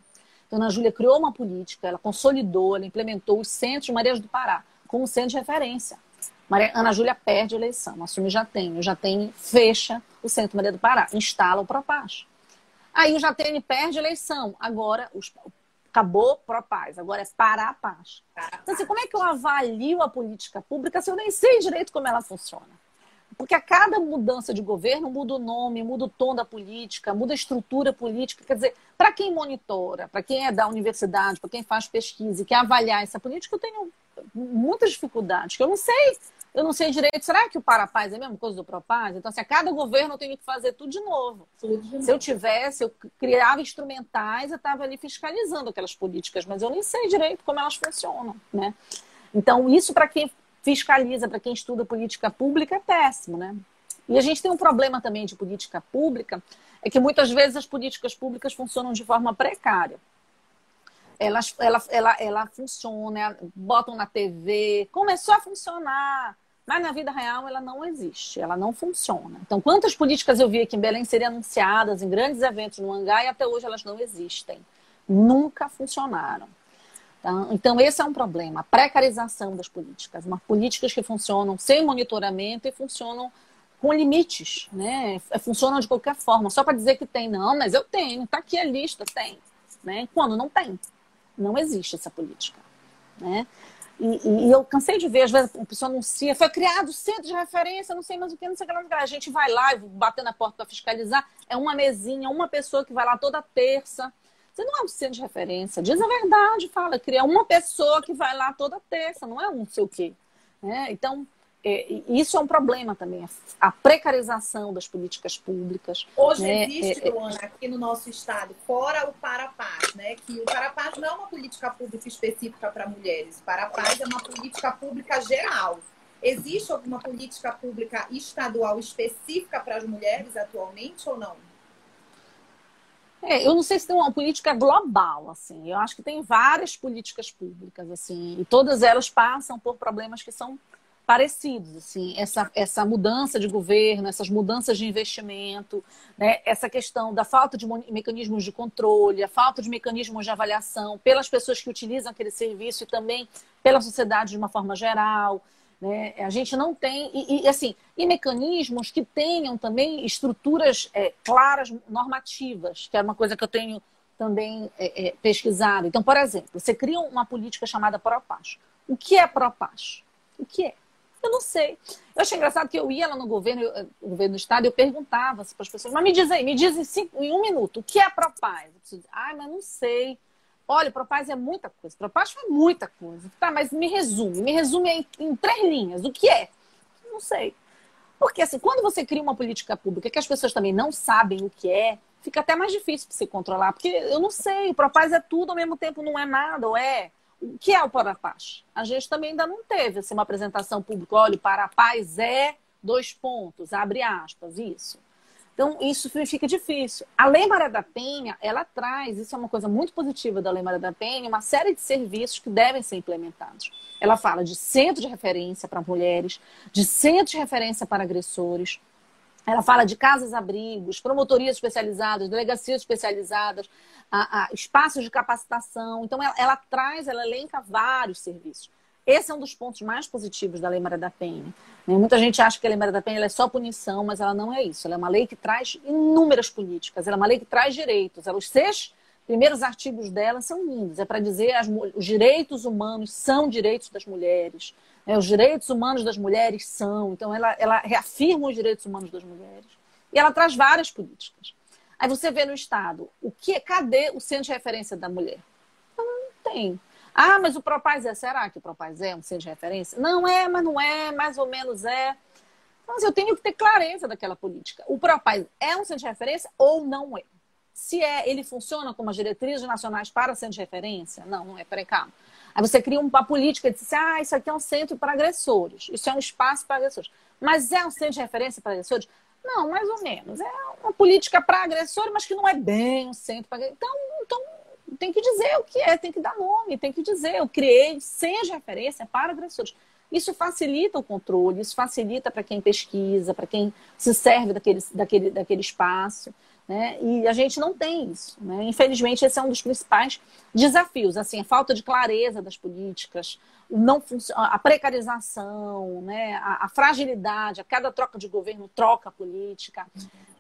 Então, Ana Júlia criou uma política, ela consolidou, ela implementou os centros Maria do Pará como centro de referência. Maria, Ana Júlia perde a eleição, assume já tem, o Jatene fecha o Centro Maria do Pará, instala o Propaz. Aí o Jatene perde a eleição, agora os, acabou Propaz, agora é para a paz. Então, assim, como é que eu avalio a política pública se eu nem sei direito como ela funciona? Porque a cada mudança de governo muda o nome, muda o tom da política, muda a estrutura política. Quer dizer, para quem monitora, para quem é da universidade, para quem faz pesquisa e quer avaliar essa política, eu tenho muitas dificuldades, que eu não sei. Eu não sei direito, será que o Parapaz é a mesma coisa do Propaz? Então, assim, a cada governo eu tenho que fazer tudo de novo. Tudo de novo. Se eu tivesse, eu criava instrumentais, eu estava ali fiscalizando aquelas políticas, mas eu nem sei direito como elas funcionam, né? Então, isso para quem fiscaliza para quem estuda política pública é péssimo, né? E a gente tem um problema também de política pública, é que muitas vezes as políticas públicas funcionam de forma precária. Elas, ela, ela, ela funciona, botam na TV, começou a funcionar, mas na vida real ela não existe, ela não funciona. Então, quantas políticas eu vi aqui em Belém serem anunciadas em grandes eventos no Mangá e até hoje elas não existem. Nunca funcionaram. Tá? Então, esse é um problema, a precarização das políticas. Uma políticas que funcionam sem monitoramento e funcionam com limites, né? Funcionam de qualquer forma, só para dizer que tem. Não, mas eu tenho, está aqui a lista, tem. Né? Quando não tem. Não existe essa política. Né? E, e, eu cansei de ver, às vezes, a pessoa anuncia, foi criado centro de referência, não sei mais o que, não sei o que, não sei o que. A gente vai lá e bater na porta para fiscalizar. É uma mesinha, uma pessoa que vai lá toda terça você não é um centro de referência. Diz a verdade, fala. Cria uma pessoa que vai lá toda terça, não é um não sei o quê. Né? Então, é, isso é um problema também, a precarização das políticas públicas. Hoje né? existe, é, é Luana, aqui no nosso estado, fora o Parapaz, né? Que o Parapaz não é uma política pública específica para mulheres. O Parapaz é uma política pública geral. Existe alguma política pública estadual específica para as mulheres atualmente ou não? É, eu não sei se tem uma política global, assim. Eu acho que tem várias políticas públicas, assim, e todas elas passam por problemas que são parecidos, assim, essa, essa mudança de governo, essas mudanças de investimento, né, essa questão da falta de mecanismos de controle, a falta de mecanismos de avaliação pelas pessoas que utilizam aquele serviço e também pela sociedade de uma forma geral. Né? A gente não tem, e, e, assim, e mecanismos que tenham também estruturas é, claras, normativas, que é uma coisa que eu tenho também é, é, pesquisado. Então, por exemplo, você cria uma política chamada Propaz. O que é Propaz? O que é? Eu não sei. Eu achei engraçado que eu ia lá no governo, eu, no governo do estado, eu perguntava para as pessoas, mas me diz aí, me diz em, cinco, em um minuto, o que é Propaz? Ai, mas não sei. Olha, Propaz é muita coisa. Propaz é muita coisa. Tá, mas me resume. Me resume em, em três linhas. O que é? Não sei. Porque, assim, quando você cria uma política pública que as pessoas também não sabem o que é, fica até mais difícil para se controlar. Porque eu não sei, o Propaz é tudo ao mesmo tempo, não é nada, ou é. O que é o Parapaz? A gente também ainda não teve assim, uma apresentação pública. Olha, o Parapaz é dois pontos, abre aspas, isso. Então, isso fica difícil. A Lei Maria da Penha, ela traz, isso é uma coisa muito positiva da Lei Maria da Penha, uma série de serviços que devem ser implementados. Ela fala de centro de referência para mulheres, de centro de referência para agressores, ela fala de casas-abrigos, promotorias especializadas, delegacias especializadas, a, a, espaços de capacitação. Então, ela, ela traz, ela elenca vários serviços. Esse é um dos pontos mais positivos da Lei Maria da Penha. Né? Muita gente acha que a Lei Maria da Penha é só punição, mas ela não é isso. Ela é uma lei que traz inúmeras políticas, ela é uma lei que traz direitos. Ela, os seis primeiros artigos dela são lindos. É para dizer que os direitos humanos são direitos das mulheres. Né? Os direitos humanos das mulheres são. Então, ela, ela reafirma os direitos humanos das mulheres. E ela traz várias políticas. Aí você vê no Estado, o que, cadê o centro de referência da mulher? Não tem. Ah, mas o Propaz é. Será que o Propaz é um centro de referência? Não é, mas não é, mais ou menos é. Mas eu tenho que ter clareza daquela política. O Propaz é um centro de referência ou não é? Se é, ele funciona como as diretrizes nacionais para centro de referência? Não, não é. Peraí. Aí você cria uma política e diz assim, ah, isso aqui é um centro para agressores. Isso é um espaço para agressores. Mas é um centro de referência para agressores? Não, mais ou menos. É uma política para agressores, mas que não é bem um centro para agressores. Então, então tem que dizer o que é, tem que dar nome, tem que dizer, eu criei, seja referência para agressores. Isso facilita o controle, isso facilita para quem pesquisa, para quem se serve daquele, daquele, daquele espaço. Né? E a gente não tem isso. Né? Infelizmente, esse é um dos principais desafios. Assim, a falta de clareza das políticas, não a precarização, né? a, a fragilidade, a cada troca de governo troca política.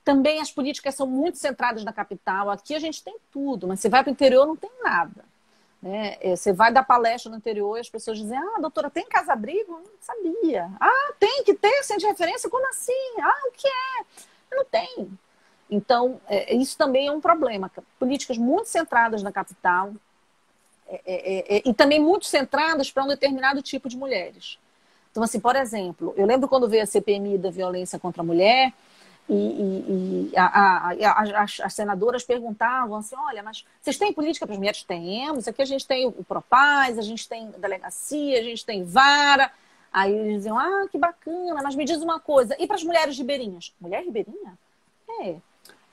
Também as políticas são muito centradas na capital. Aqui a gente tem tudo, mas você vai para o interior não tem nada. Né? É, você vai dar palestra no interior e as pessoas dizem: Ah, doutora, tem casa-abrigo? Não sabia. Ah, tem que ter, sem de referência? Como assim? Ah, o que é? Não tem. Então, é, isso também é um problema. Políticas muito centradas na capital é, é, é, é e também muito centradas para um determinado tipo de mulheres. Então, assim, por exemplo, eu lembro quando veio a CPMI da violência contra a mulher, e, e, e a, a, a, as, as, senadoras perguntavam assim: olha, mas vocês têm política para as mulheres? Temos. Aqui a gente tem o Propaz, a gente tem delegacia, a gente tem vara. Aí eles diziam, ah, que bacana, mas me diz uma coisa, e para as mulheres ribeirinhas? Mulher ribeirinha? É,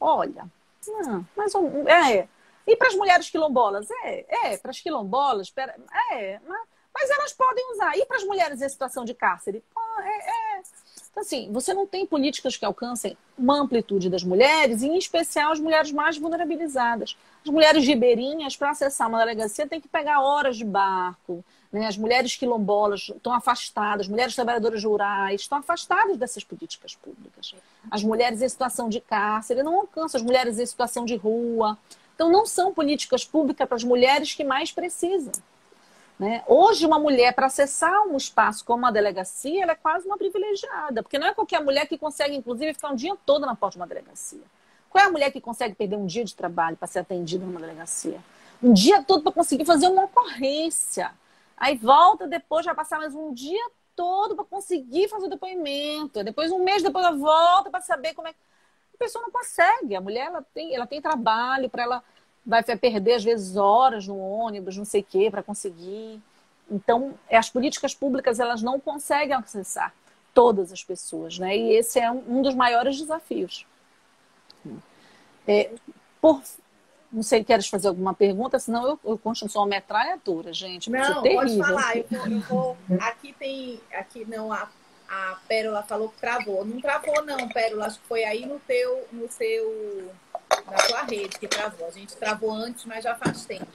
olha, não, mas é. E para as mulheres quilombolas? É, é, para as quilombolas, pera, é, mas, mas, elas podem usar. E para as mulheres em situação de cárcere? Ah, é, é. Então, assim, você não tem políticas que alcancem uma amplitude das mulheres, e em especial as mulheres mais vulnerabilizadas. As mulheres ribeirinhas, para acessar uma delegacia, tem que pegar horas de barco, né? As mulheres quilombolas estão afastadas, mulheres trabalhadoras rurais estão afastadas dessas políticas públicas. As mulheres em situação de cárcere não alcançam, as mulheres em situação de rua. Então, não são políticas públicas para as mulheres que mais precisam. Né? Hoje, uma mulher, para acessar um espaço como a delegacia, ela é quase uma privilegiada, porque não é qualquer mulher que consegue, inclusive, ficar um dia todo na porta de uma delegacia. Qual é a mulher que consegue perder um dia de trabalho para ser atendida numa delegacia? Um dia todo para conseguir fazer uma ocorrência. Aí volta depois, vai passar mais um dia todo para conseguir fazer o depoimento. Depois, um mês depois, ela volta para saber como é. A pessoa não consegue. A mulher ela tem, ela tem trabalho para ela. Vai perder, às vezes, horas no ônibus, não sei o quê, para conseguir. Então, é, as políticas públicas elas não conseguem acessar todas as pessoas, né? E esse é um, dos maiores desafios. É, por, não sei, queres fazer alguma pergunta? Senão eu, eu continuo sou uma metralhadora, gente. Não, pode falar. Eu vou, eu vou, Aqui tem. Aqui não, a, a Pérola falou que travou. Não travou, não, Pérola. Acho que foi aí no teu, no seu. Na sua rede que travou. A gente travou antes, mas já faz tempo.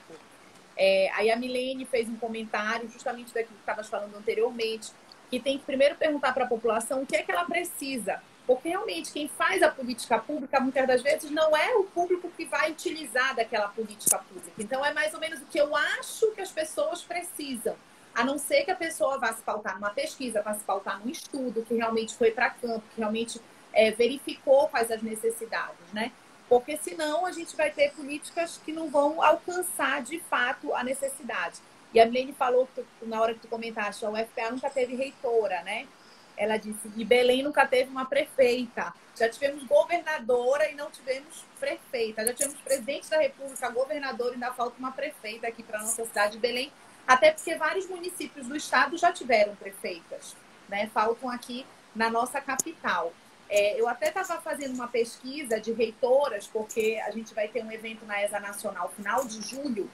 É, aí a Milene fez um comentário, justamente daquilo que estavas falando anteriormente, que tem que primeiro perguntar para a população o que é que ela precisa porque realmente quem faz a política pública, muitas das vezes, não é o público que vai utilizar daquela política pública. Então, é mais ou menos o que eu acho que as pessoas precisam. A não ser que a pessoa vá se pautar numa pesquisa, vá se pautar num estudo, que realmente foi para campo, que realmente é, verificou quais as necessidades, né? Porque senão a gente vai ter políticas que não vão alcançar de fato a necessidade. E a Milene falou, na hora que tu comentaste, a UFPA nunca teve reitora, né? Ela disse: e Belém nunca teve uma prefeita. Já tivemos governadora e não tivemos prefeita. Já tivemos presidente da República, governador, e ainda falta uma prefeita aqui para a nossa cidade de Belém. Até porque vários municípios do estado já tiveram prefeitas. Né? Faltam aqui na nossa capital. É, eu até estava fazendo uma pesquisa de reitoras, porque a gente vai ter um evento na ESA Nacional final de julho,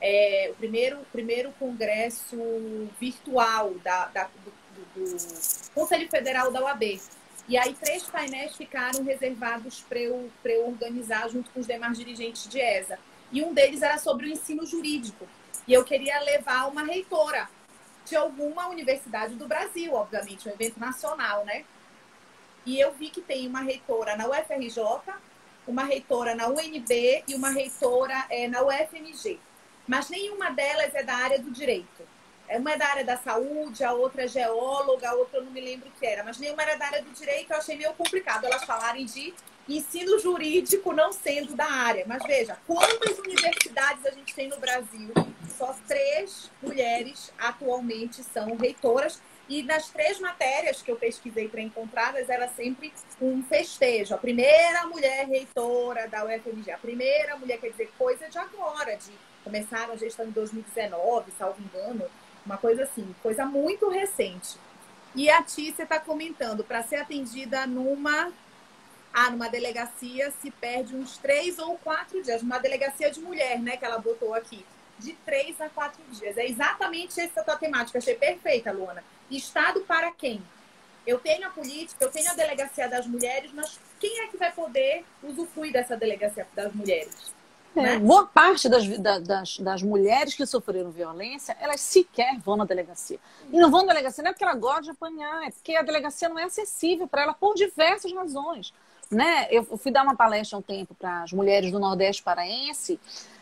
é, o primeiro, primeiro congresso virtual da, da do do Conselho Federal da UAB. E aí três painéis ficaram reservados para eu, eu organizar junto com os demais dirigentes de ESA. E um deles era sobre o ensino jurídico. E eu queria levar uma reitora de alguma universidade do Brasil, obviamente, um evento nacional, né? E eu vi que tem uma reitora na UFRJ, uma reitora na UNB e uma reitora é, na UFMG. Mas nenhuma delas é da área do direito. Uma é da área da saúde, a outra é geóloga, a outra eu não me lembro o que era, mas nenhuma era da área do direito, eu achei meio complicado elas falarem de ensino jurídico não sendo da área. Mas veja, quantas universidades a gente tem no Brasil? Só três mulheres atualmente são reitoras. E nas três matérias que eu pesquisei para encontrá-las, era sempre um festejo. A primeira mulher reitora da UFMG, a primeira mulher, quer dizer, coisa de agora, de começaram a gestão em 2019, salvo engano. Uma coisa assim, coisa muito recente. E a Tícia está comentando, para ser atendida numa ah, numa delegacia se perde uns três ou quatro dias. Uma delegacia de mulher, né, que ela botou aqui. De três a quatro dias. É exatamente essa tua temática. Achei perfeita, Luana. Estado para quem? Eu tenho a política, eu tenho a delegacia das mulheres, mas quem é que vai poder usufruir dessa delegacia das mulheres? É, né? Boa parte das, das, das, mulheres que sofreram violência, elas sequer vão na delegacia. E não vão na delegacia não é porque ela gosta de apanhar, é porque a delegacia não é acessível para ela por diversas razões. Né? Eu fui dar uma palestra há um tempo para as mulheres do Nordeste Paraense,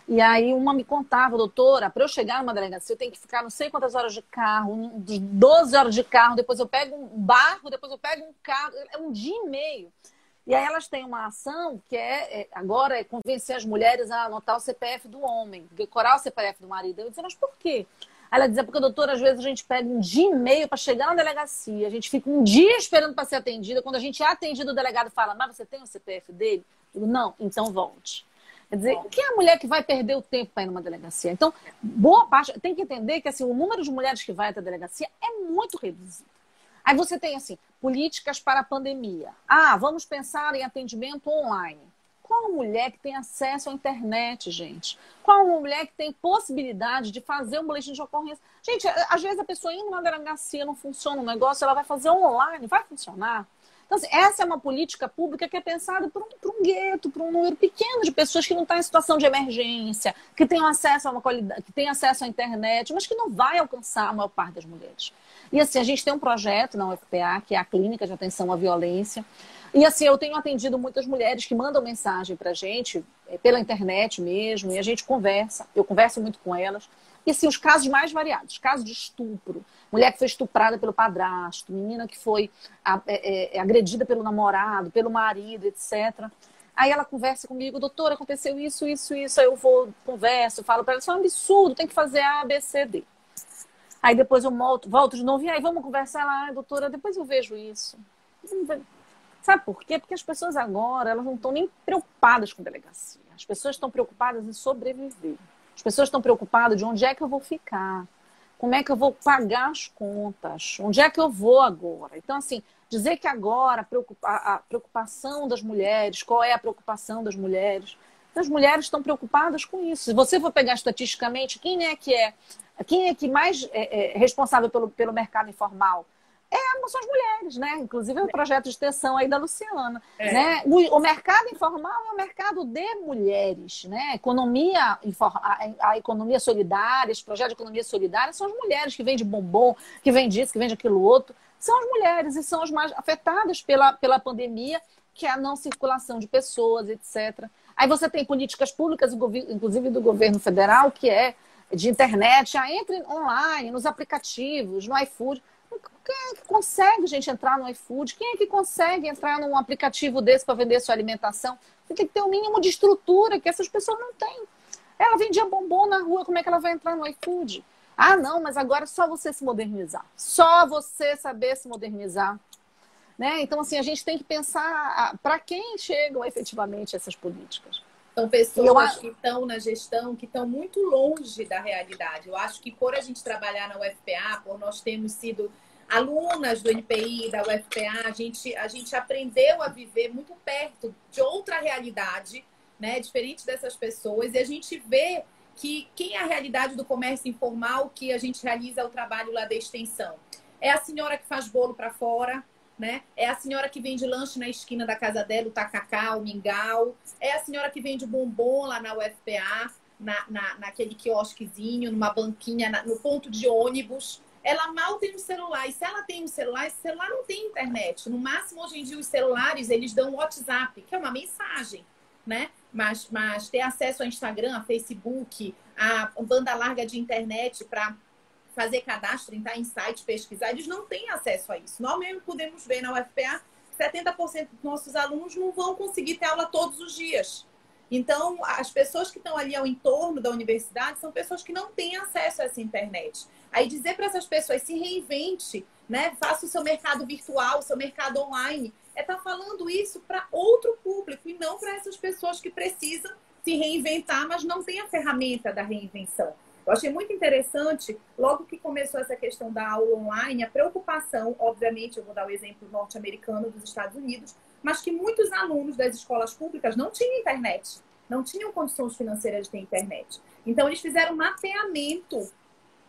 e aí uma me contava, doutora, para eu chegar numa delegacia, eu tenho que ficar não sei quantas horas de carro, 12 horas de carro, depois eu pego um barco, depois eu pego um carro, é um dia e meio. E aí elas têm uma ação que é, é, agora é convencer as mulheres a anotar o CPF do homem, decorar o CPF do marido. Eu disse, mas por quê? Aí ela dizia, porque, doutora, às vezes a gente pega um dia e meio para chegar na delegacia, a gente fica um dia esperando para ser atendida. Quando a gente é atendido, o delegado fala, mas você tem o CPF dele? Eu digo, não, então volte. Quer dizer, quem é a mulher que vai perder o tempo para ir numa delegacia? Então, boa parte, tem que entender que assim, o número de mulheres que vai até a delegacia é muito reduzido. Aí você tem assim, políticas para a pandemia. Ah, vamos pensar em atendimento online. Qual mulher que tem acesso à internet, gente? Qual mulher que tem possibilidade de fazer um boletim de ocorrência? Gente, às vezes a pessoa indo na delegacia não funciona o negócio, ela vai fazer online, vai funcionar? Então, assim, essa é uma política pública que é pensada para um, um, gueto, para um número pequeno de pessoas que não estão em situação de emergência, que têm acesso a uma qualidade, que têm acesso à internet, mas que não vai alcançar a maior parte das mulheres. E assim, a gente tem um projeto na UFPA, que é a Clínica de Atenção à Violência. E assim, eu tenho atendido muitas mulheres que mandam mensagem para a gente, eh, pela internet mesmo, e a gente conversa. Eu converso muito com elas. E assim, os casos mais variados, casos de estupro, mulher que foi estuprada pelo padrasto, menina que foi é, é, agredida pelo namorado, pelo marido, etc. Aí ela conversa comigo, doutora, aconteceu isso, isso, isso. Aí eu vou, converso, falo para ela, isso é um absurdo, tem que fazer A, B, C, D. Aí depois eu volto, volto de novo, e aí vamos conversar lá, doutora, depois eu vejo isso. Sabe por quê? Porque as pessoas agora, elas não estão nem preocupadas com delegacia. As pessoas estão preocupadas em sobreviver. As pessoas estão preocupadas de onde é que eu vou ficar. Como é que eu vou pagar as contas? Onde é que eu vou agora? Então, assim, dizer que agora a preocupação das mulheres, qual é a preocupação das mulheres? As mulheres estão preocupadas com isso. Se você for pegar estatisticamente, quem é que é, quem é que mais é, é responsável pelo, pelo mercado informal? É, são as mulheres, né? Inclusive é o projeto de extensão aí da Luciana. É. Né? O, o, mercado informal é um mercado de mulheres, né? A economia, a, a economia solidária, os projetos de economia solidária são as mulheres que vendem bombom, que vendem isso, que vendem aquilo outro. São as mulheres e são as mais afetadas pela, pela pandemia, que é a não circulação de pessoas, etc. Aí você tem políticas públicas, inclusive do governo federal, que é de internet, já entre online, nos aplicativos, no iFood. Quem é que consegue, gente, entrar no iFood? Quem é que consegue entrar num aplicativo desse para vender sua alimentação? Você tem que ter um mínimo de estrutura que essas pessoas não têm. Ela vendia bombom na rua, como é que ela vai entrar no iFood? Ah, não, mas agora é só você se modernizar. Só você saber se modernizar. Né? Então, assim, a gente tem que pensar para quem chegam efetivamente essas políticas. São pessoas que estão na gestão, que estão muito longe da realidade. Eu acho que por a gente trabalhar na UFPA, por nós termos sido alunas do NPI, da UFPA, a gente, a gente aprendeu a viver muito perto de outra realidade, né, diferente dessas pessoas, e a gente vê que quem é a realidade do comércio informal que a gente realiza o trabalho lá da extensão? É a senhora que faz bolo para fora, né? É a senhora que vende lanche na esquina da casa dela, o tacacá, o mingau. É a senhora que vende bombom lá na UFPA, na, na, naquele quiosquezinho, numa banquinha, na, no ponto de ônibus. Ela mal tem um celular. E se ela tem um celular, esse celular não tem internet. No máximo, hoje em dia, os celulares, eles dão WhatsApp, que é uma mensagem, né? Mas, mas ter acesso ao Instagram, a Facebook, a banda larga de internet para fazer cadastro, entrar em site, pesquisar, eles não têm acesso a isso. Nós mesmo podemos ver na UFPA, 70% dos nossos alunos não vão conseguir ter aula todos os dias. Então, as pessoas que estão ali ao entorno da universidade são pessoas que não têm acesso a essa internet. Aí dizer para essas pessoas se reinvente, né? Faça o seu mercado virtual, o seu mercado online, é estar tá falando isso para outro público e não para essas pessoas que precisam se reinventar, mas não têm a ferramenta da reinvenção. Eu achei muito interessante, logo que começou essa questão da aula online, a preocupação, obviamente, eu vou dar o exemplo norte-americano dos Estados Unidos, mas que muitos alunos das escolas públicas não tinham internet, não tinham condições financeiras de ter internet. Então, eles fizeram um mapeamento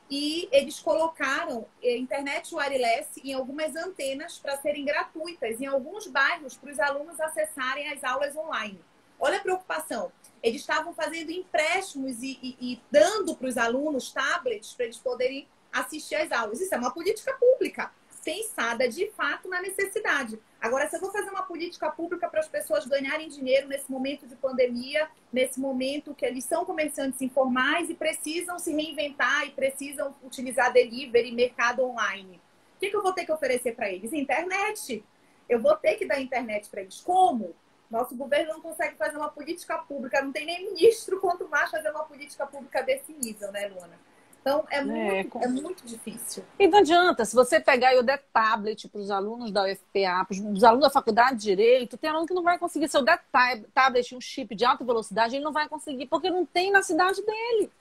e eles colocaram eh, internet wireless em algumas antenas para serem gratuitas em alguns bairros para os alunos acessarem as aulas online. Olha a preocupação. Eles estavam fazendo empréstimos e, e, e dando para os alunos tablets para eles poderem assistir às aulas. Isso é uma política pública, pensada de fato na necessidade. Agora, se eu vou fazer uma política pública para as pessoas ganharem dinheiro nesse momento de pandemia, nesse momento que eles são comerciantes informais e precisam se reinventar e precisam utilizar delivery, mercado online, o que, que eu vou ter que oferecer para eles? Internet. Eu vou ter que dar internet para eles. Como? Nosso governo não consegue fazer uma política pública, não tem nem ministro, quanto mais fazer uma política pública desse nível, né, Luana? Então, é, é muito, com... é muito difícil. E não adianta, se você pegar e eu der tablet para os alunos da UFPA, para os alunos da faculdade de Direito, tem aluno que não vai conseguir. Se eu der tablet, um chip de alta velocidade, ele não vai conseguir, porque não tem na cidade dele.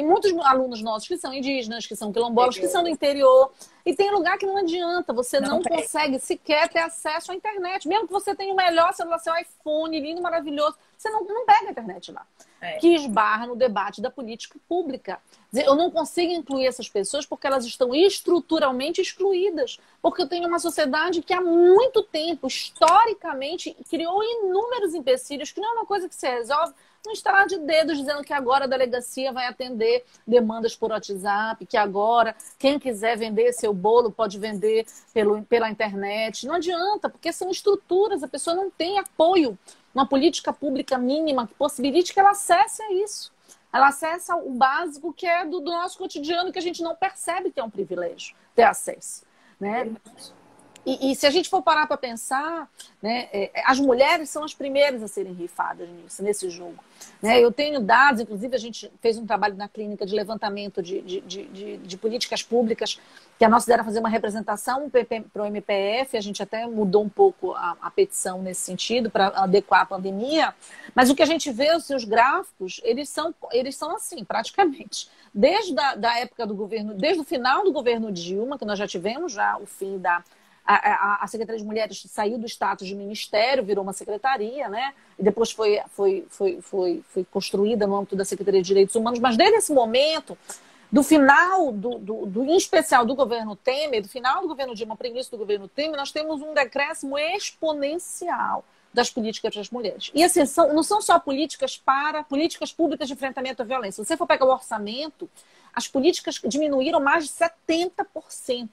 Tem muitos alunos nossos que são indígenas, que são quilombolas, que são do interior. E tem lugar que não adianta, você não, não consegue sequer ter acesso à internet. Mesmo que você tenha o melhor celular, seu iPhone, lindo, maravilhoso, você não, não pega a internet lá. É. Que esbarra no debate da política pública. Eu não consigo incluir essas pessoas porque elas estão estruturalmente excluídas. Porque eu tenho uma sociedade que há muito tempo, historicamente, criou inúmeros empecilhos, que não é uma coisa que se resolve um estalar de dedos dizendo que agora a delegacia vai atender demandas por WhatsApp, que agora quem quiser vender seu bolo pode vender pelo, pela internet. Não adianta, porque são estruturas, a pessoa não tem apoio, uma política pública mínima que possibilite que ela acesse a isso. Ela acessa o básico que é do, do nosso cotidiano, que a gente não percebe que é um privilégio ter acesso. Né? E, e, se a gente for parar para pensar, né, é, as mulheres são as primeiras a serem rifadas nisso, nesse jogo. Né? Eu tenho dados, inclusive a gente fez um trabalho na clínica de levantamento de, de, de, de políticas públicas, que a nossa ideia era fazer uma representação para o MPF, a gente até mudou um pouco a, a petição nesse sentido, para adequar a pandemia, mas o que a gente vê, os seus gráficos, eles são, eles são assim, praticamente. Desde a da época do governo, desde o final do governo Dilma, que nós já tivemos já o fim da a, a, Secretaria de Mulheres saiu do status de ministério, virou uma secretaria, né? E depois foi, foi, foi, foi, foi construída no âmbito da Secretaria de Direitos Humanos. Mas desde esse momento, do final, do, do, do, em especial do governo Temer, do final do governo Dilma para o início do governo Temer, nós temos um decréscimo exponencial das políticas das mulheres. E assim, são, não são só políticas para políticas públicas de enfrentamento à violência. Se você for pegar o orçamento, as políticas diminuíram mais de 70%.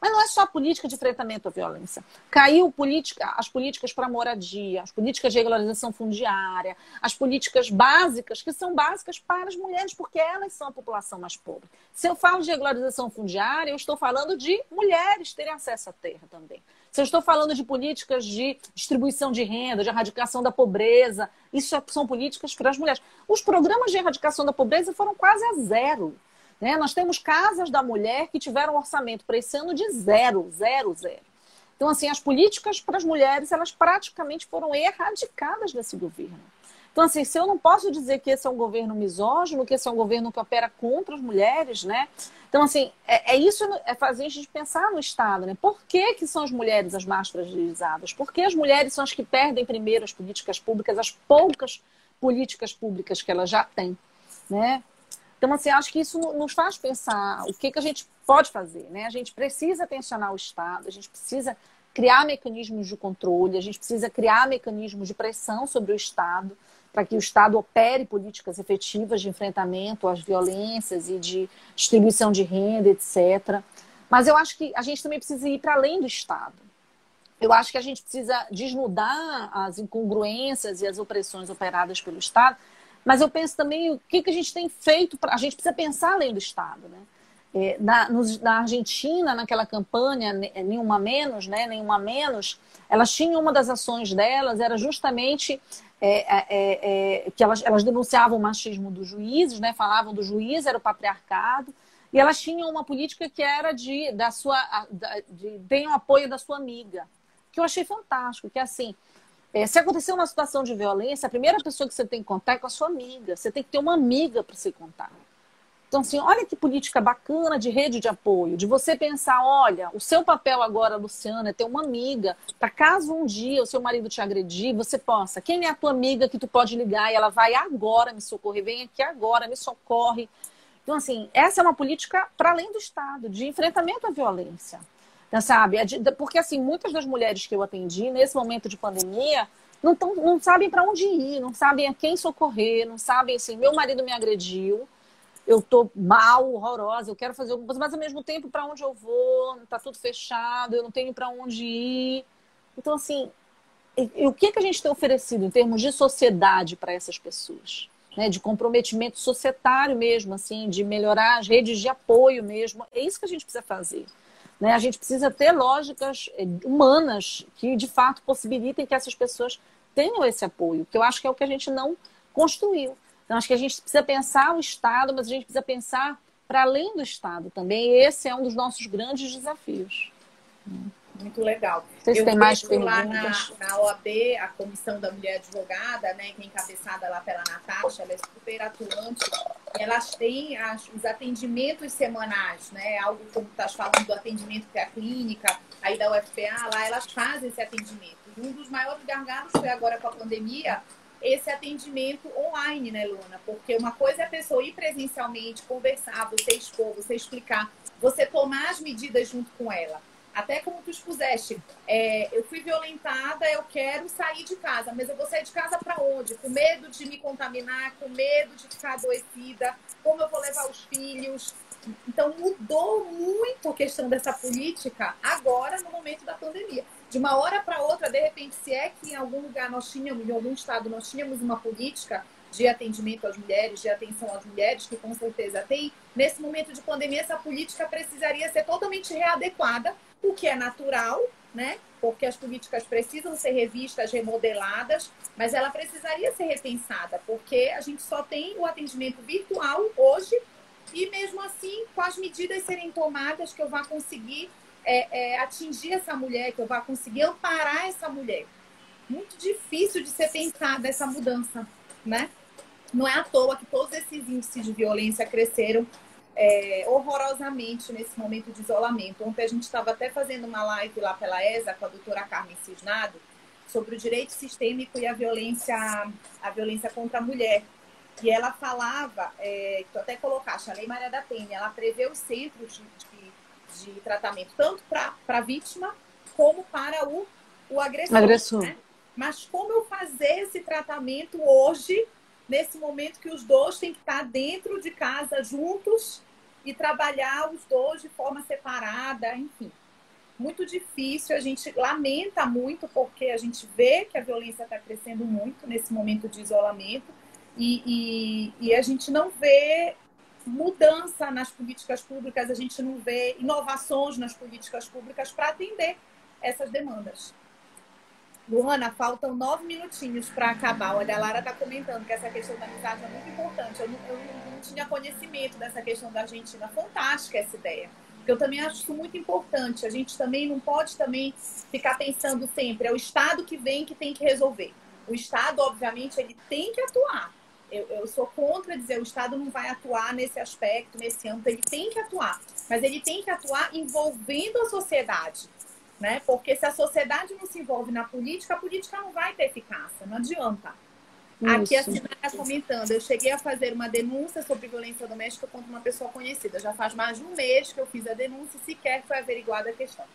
Mas não é só política de enfrentamento à violência. Caiu política, as políticas para moradia, as políticas de regularização fundiária, as políticas básicas, que são básicas para as mulheres, porque elas são a população mais pobre. Se eu falo de regularização fundiária, eu estou falando de mulheres terem acesso à terra também. Se eu estou falando de políticas de distribuição de renda, de erradicação da pobreza, isso é, são políticas para as mulheres. Os programas de erradicação da pobreza foram quase a zero. Né? Nós temos casas da mulher que tiveram orçamento para esse ano de zero, zero, zero. Então, assim, as políticas para as mulheres, elas praticamente foram erradicadas desse governo. Então, assim, se eu não posso dizer que esse é um governo misógino, que esse é um governo que opera contra as mulheres, né? Então, assim, é, é isso, é fazer a gente pensar no Estado, né? Por que, que são as mulheres as mais fragilizadas? Por que as mulheres são as que perdem primeiro as políticas públicas, as poucas políticas públicas que elas já têm, né? Então, assim, acho que isso nos faz pensar o que, que a gente pode fazer, né? A gente precisa tensionar o Estado, a gente precisa criar mecanismos de controle, a gente precisa criar mecanismos de pressão sobre o Estado, para que o Estado opere políticas efetivas de enfrentamento às violências e de distribuição de renda, etc. Mas eu acho que a gente também precisa ir para além do Estado. Eu acho que a gente precisa desnudar as incongruências e as opressões operadas pelo Estado mas eu penso também o que, que a gente tem feito. Pra... A gente precisa pensar além do Estado. Né? É, na, nos, na Argentina, naquela campanha, nenhuma menos, né? nenhuma menos, elas tinham uma das ações delas, era justamente é, é, é, é, que elas, elas denunciavam o machismo dos juízes, né? falavam do juiz, era o patriarcado, e elas tinham uma política que era de, da sua, de, de, o apoio da sua amiga, que eu achei fantástico, que é assim, é, se acontecer uma situação de violência, a primeira pessoa que você tem que contar é com a sua amiga. Você tem que ter uma amiga para se contar. Então, assim, olha que política bacana de rede de apoio, de você pensar, olha, o seu papel agora, Luciana, é ter uma amiga, para caso um dia o seu marido te agredir, você possa, quem é a tua amiga que tu pode ligar e ela vai agora me socorrer, vem aqui agora, me socorre. Então, assim, essa é uma política para além do Estado, de enfrentamento à violência. Então, sabe? Porque, assim, muitas das mulheres que eu atendi nesse momento de pandemia não, tão, não sabem para onde ir, não sabem a quem socorrer, não sabem assim, meu marido me agrediu, eu tô mal, horrorosa, eu quero fazer alguma coisa, mas ao mesmo tempo para onde eu vou, tá tudo fechado, eu não tenho para onde ir. Então assim, o que que a gente tem oferecido em termos de sociedade para essas pessoas? Né, de comprometimento societário mesmo, assim, de melhorar as redes de apoio mesmo. É isso que a gente precisa fazer. Né? A gente precisa ter lógicas eh, humanas que, de fato, possibilitem que essas pessoas tenham esse apoio, que eu acho que é o que a gente não construiu. Então, acho que a gente precisa pensar o Estado, mas a gente precisa pensar para além do Estado também. Esse é um dos nossos grandes desafios. Muito legal. Vocês têm mais perguntas? lá na, na OAB, a Comissão da Mulher Advogada, né, que é encabeçada lá pela Natasha, ela é super atuante. Elas têm as, os atendimentos semanais, né? Algo como estás falando do atendimento que é a clínica, aí da UFPA, lá elas fazem esse atendimento. E um dos maiores gargalos foi agora com a pandemia, esse atendimento online, né, Luna? Porque uma coisa é a pessoa ir presencialmente, conversar, você expor, você explicar, você tomar as medidas junto com ela. Até como tu expuseste, é, eu fui violentada, eu quero sair de casa, mas eu vou sair de casa para onde? Com medo de me contaminar, com medo de ficar adoecida, como eu vou levar os filhos? Então mudou muito a questão dessa política agora no momento da pandemia. De uma hora para outra, de repente, se é que em algum lugar nós tínhamos, em algum estado nós tínhamos uma política de atendimento às mulheres, de atenção às mulheres, que com certeza tem, nesse momento de pandemia, essa política precisaria ser totalmente readequada, o que é natural, né? Porque as políticas precisam ser revistas, remodeladas, mas ela precisaria ser repensada, porque a gente só tem o atendimento virtual hoje, e mesmo assim, com as medidas serem tomadas, que eu vá conseguir é, é, atingir essa mulher, que eu vá conseguir amparar essa mulher. Muito difícil de ser pensada essa mudança, né? Não é à toa que todos esses índices de violência cresceram é, horrorosamente nesse momento de isolamento. Ontem a gente estava até fazendo uma live lá pela ESA com a doutora Carmen Cisnado sobre o direito sistêmico e a violência, a violência contra a mulher. E ela falava, é, que tu até colocaste, a Lei Maria da Penha, ela prevê os centros de, de, de tratamento, tanto para a vítima como para o, o agressor. agressor. Né? Mas como eu fazer esse tratamento hoje nesse momento que os dois têm que estar dentro de casa juntos e trabalhar os dois de forma separada, enfim. Muito difícil, a gente lamenta muito porque a gente vê que a violência está crescendo muito nesse momento de isolamento e, e, e a gente não vê mudança nas políticas públicas, a gente não vê inovações nas políticas públicas para atender essas demandas. Luana, faltam nove minutinhos para acabar. Olha, a Lara está comentando que essa questão da amizade é muito importante. Eu não, eu não tinha conhecimento dessa questão da Argentina. Fantástica essa ideia. Eu também acho isso muito importante. A gente também não pode também ficar pensando sempre, é o Estado que vem que tem que resolver. O Estado, obviamente, ele tem que atuar. Eu, eu, sou contra dizer o Estado não vai atuar nesse aspecto, nesse âmbito, ele tem que atuar, mas ele tem que atuar envolvendo a sociedade né? Porque se a sociedade não se envolve na política, a política não vai ter eficácia, não adianta. Isso. Aqui a Sinara está comentando, eu cheguei a fazer uma denúncia sobre violência doméstica contra uma pessoa conhecida. Já faz mais de um mês que eu fiz a denúncia e sequer foi averiguada a questão.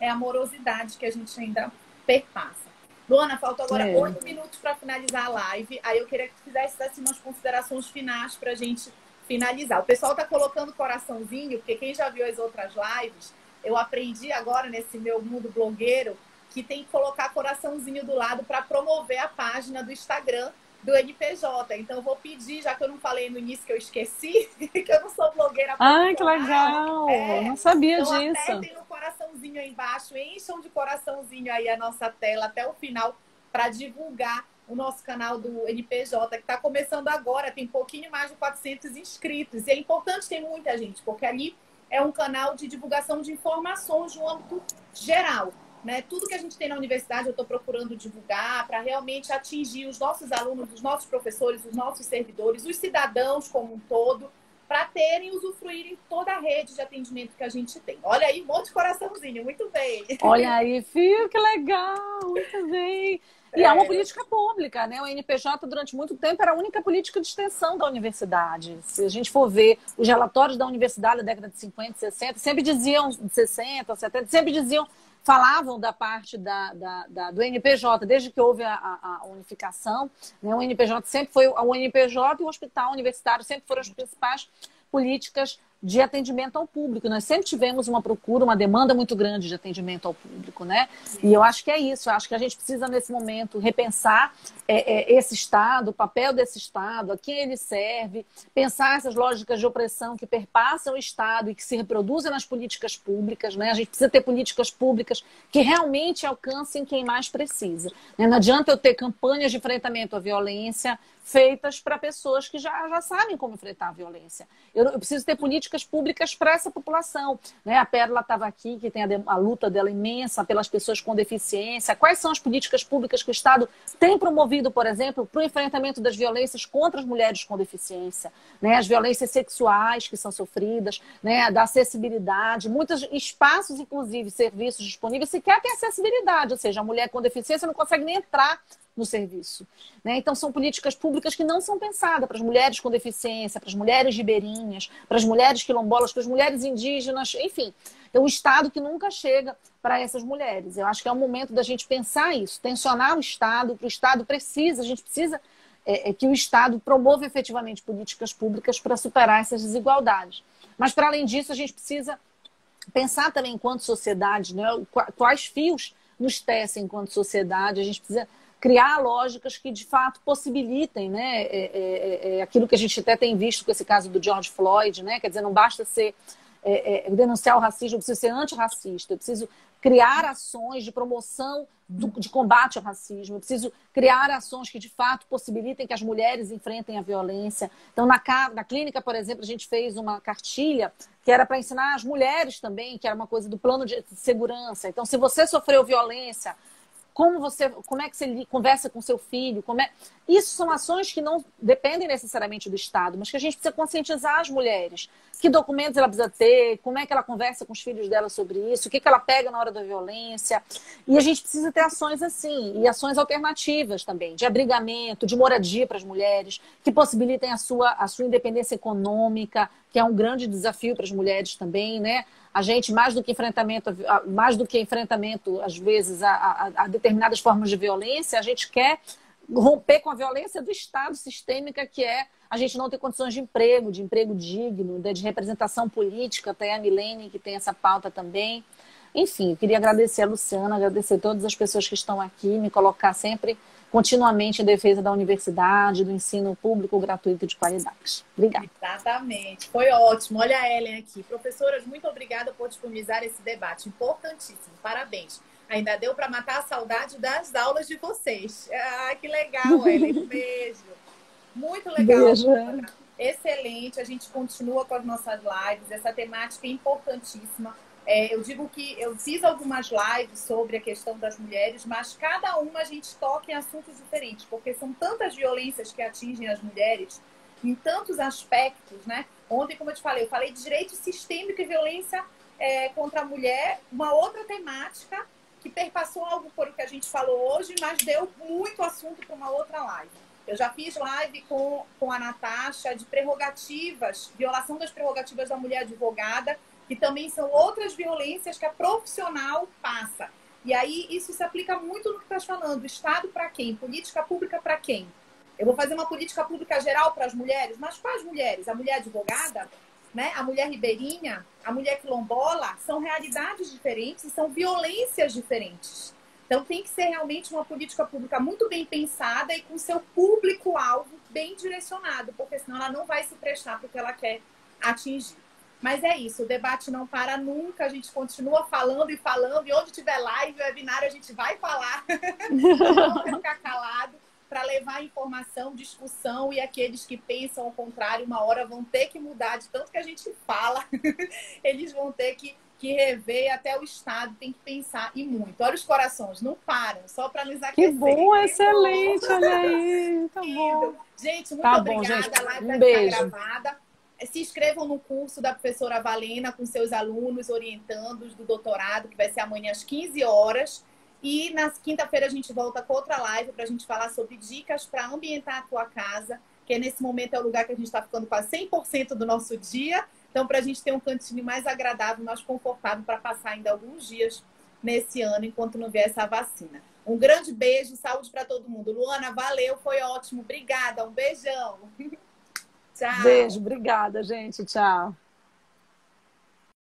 É a morosidade que a gente ainda perpassa. Luana, faltam agora é. oito é. minutos para finalizar a live. Aí eu queria que tu fizesse assim, umas considerações finais para a gente finalizar. O pessoal está colocando coraçãozinho, porque quem já viu as outras lives eu aprendi agora nesse meu mundo blogueiro que tem que colocar coraçãozinho do lado para promover a página do Instagram do NPJ. Então eu vou pedir, já que eu não falei no início que eu esqueci, que eu não sou blogueira. Ai, que legal! É, não sabia então, disso. Apertem no coraçãozinho aí embaixo, encham de coraçãozinho aí a nossa tela até o final para divulgar o nosso canal do NPJ, que está começando agora, tem pouquinho mais de 400 inscritos. E é importante ter muita gente, porque ali é um canal de divulgação de informações no âmbito geral. Né? Tudo que a gente tem na universidade eu estou procurando divulgar para realmente atingir os nossos alunos, os nossos professores, os nossos servidores, os cidadãos como um todo, para terem usufruírem toda a rede de atendimento que a gente tem. Olha aí, um monte de coraçãozinho, muito bem. Olha aí, Fio, que legal, muito bem. E é. é uma política pública, né? O NPJ, durante muito tempo, era a única política de extensão da universidade. Se a gente for ver os relatórios da universidade da década de 50, 60, sempre diziam, 60, 70, sempre diziam, falavam da parte da, da, da do NPJ, desde que houve a, a, a unificação. Né? O NPJ sempre foi, o NPJ e o hospital universitário sempre foram as principais políticas de atendimento ao público. Nós sempre tivemos uma procura, uma demanda muito grande de atendimento ao público, né? E eu acho que é isso. Eu acho que a gente precisa, nesse momento, repensar é, é, esse Estado, o papel desse Estado, a quem ele serve, pensar essas lógicas de opressão que perpassam o Estado e que se reproduzem nas políticas públicas, né? A gente precisa ter políticas públicas que realmente alcancem quem mais precisa. Né? Não adianta eu ter campanhas de enfrentamento à violência feitas para pessoas que já, já sabem como enfrentar a violência. Eu, eu preciso ter políticas políticas públicas para essa população. Né? A Pérola estava aqui, que tem a, a, luta dela imensa pelas pessoas com deficiência. Quais são as políticas públicas que o Estado tem promovido, por exemplo, para o enfrentamento das violências contra as mulheres com deficiência? Né? As violências sexuais que são sofridas, né? da acessibilidade, muitos espaços, inclusive, serviços disponíveis, sequer tem acessibilidade, ou seja, a mulher com deficiência não consegue nem entrar no serviço. Né? Então, são políticas públicas que não são pensadas para as mulheres com deficiência, para as mulheres ribeirinhas, para as mulheres quilombolas, para as mulheres indígenas, enfim. É um Estado que nunca chega para essas mulheres. Eu acho que é o momento da gente pensar isso, tensionar o Estado, que o Estado precisa, a gente precisa é, é que o Estado promova efetivamente políticas públicas para superar essas desigualdades. Mas, para além disso, a gente precisa pensar também enquanto sociedade, né? quais fios nos tecem enquanto sociedade, a gente precisa criar lógicas que de fato possibilitem né, é, é, é, é, aquilo que a gente até tem visto com esse caso do George Floyd, né? Quer dizer, não basta ser é, é, denunciar o racismo, eu preciso ser antirracista, eu preciso criar ações de promoção do, de combate ao racismo, eu preciso criar ações que de fato possibilitem que as mulheres enfrentem a violência. Então, na, na clínica, por exemplo, a gente fez uma cartilha que era para ensinar as mulheres também, que era uma coisa do plano de segurança. Então, se você sofreu violência, como você, como é que você conversa com seu filho, como é... Isso são ações que não dependem necessariamente do Estado, mas que a gente precisa conscientizar as mulheres. Que documentos ela precisa ter, como é que ela conversa com os filhos dela sobre isso, o que, que ela pega na hora da violência. E a gente precisa ter ações assim, e ações alternativas também, de abrigamento, de moradia para as mulheres, que possibilitem a sua, a sua independência econômica, que é um grande desafio para as mulheres também, né? A gente, mais do que enfrentamento, mais do que enfrentamento, às vezes, a, a, a determinadas formas de violência, a gente quer romper com a violência do Estado sistêmica, que é a gente não ter condições de emprego, de emprego digno, de representação política. Tem a Milene, que tem essa pauta também. Enfim, queria agradecer a Luciana, agradecer a todas as pessoas que estão aqui, me colocar sempre continuamente em defesa da universidade, do ensino público gratuito de qualidade. Obrigada. Exatamente, foi ótimo. Olha a Ellen aqui. Professoras, muito obrigada por disponibilizar esse debate importantíssimo. Parabéns. Ainda deu para matar a saudade das aulas de vocês. Ah, que legal, Ellen. Beijo. Muito legal. Beijo. Excelente. A gente continua com as nossas lives. Essa temática é importantíssima. É, eu digo que eu fiz algumas lives sobre a questão das mulheres, mas cada uma a gente toca em assuntos diferentes, porque são tantas violências que atingem as mulheres em tantos aspectos, né? Ontem, como eu te falei, eu falei de direito sistêmico e violência é, contra a mulher, uma outra temática que perpassou algo por o que a gente falou hoje, mas deu muito assunto para uma outra live. Eu já fiz live com, com a Natasha de prerrogativas, violação das prerrogativas da mulher advogada, que também são outras violências que a profissional passa. E aí isso se aplica muito no que estás falando. Estado para quem? Política pública para quem? Eu vou fazer uma política pública geral para as mulheres, mas quais mulheres? A mulher advogada, né? a mulher ribeirinha, a mulher quilombola, são realidades diferentes e são violências diferentes. Então tem que ser realmente uma política pública muito bem pensada e com seu público-alvo bem direcionado, porque senão ela não vai se prestar para o que ela quer atingir. Mas é isso, o debate não para nunca, a gente continua falando e falando, e onde tiver live, webinário, a gente vai falar. não vai ficar calado para levar informação, discussão, e aqueles que pensam ao contrário, uma hora vão ter que mudar de tanto que a gente fala, eles vão ter que, que rever, até o Estado tem que pensar e muito. Olha os corações, não param, só para nos aquecer. Que bom, excelente, olha aí, tá bom. Gente, muito tá obrigada, bom, gente. a live um vai ficar gravada se inscrevam no curso da professora Valena com seus alunos orientandos do doutorado, que vai ser amanhã às 15 horas. E na quinta-feira a gente volta com outra live para a gente falar sobre dicas para ambientar a tua casa, que nesse momento é o lugar que a gente está ficando quase 100% do nosso dia. Então, para a gente ter um cantinho mais agradável, mais confortável para passar ainda alguns dias nesse ano, enquanto não vier essa vacina. Um grande beijo, saúde para todo mundo. Luana, valeu, foi ótimo. Obrigada, um beijão. Tchau. Beijo, obrigada, gente. Tchau.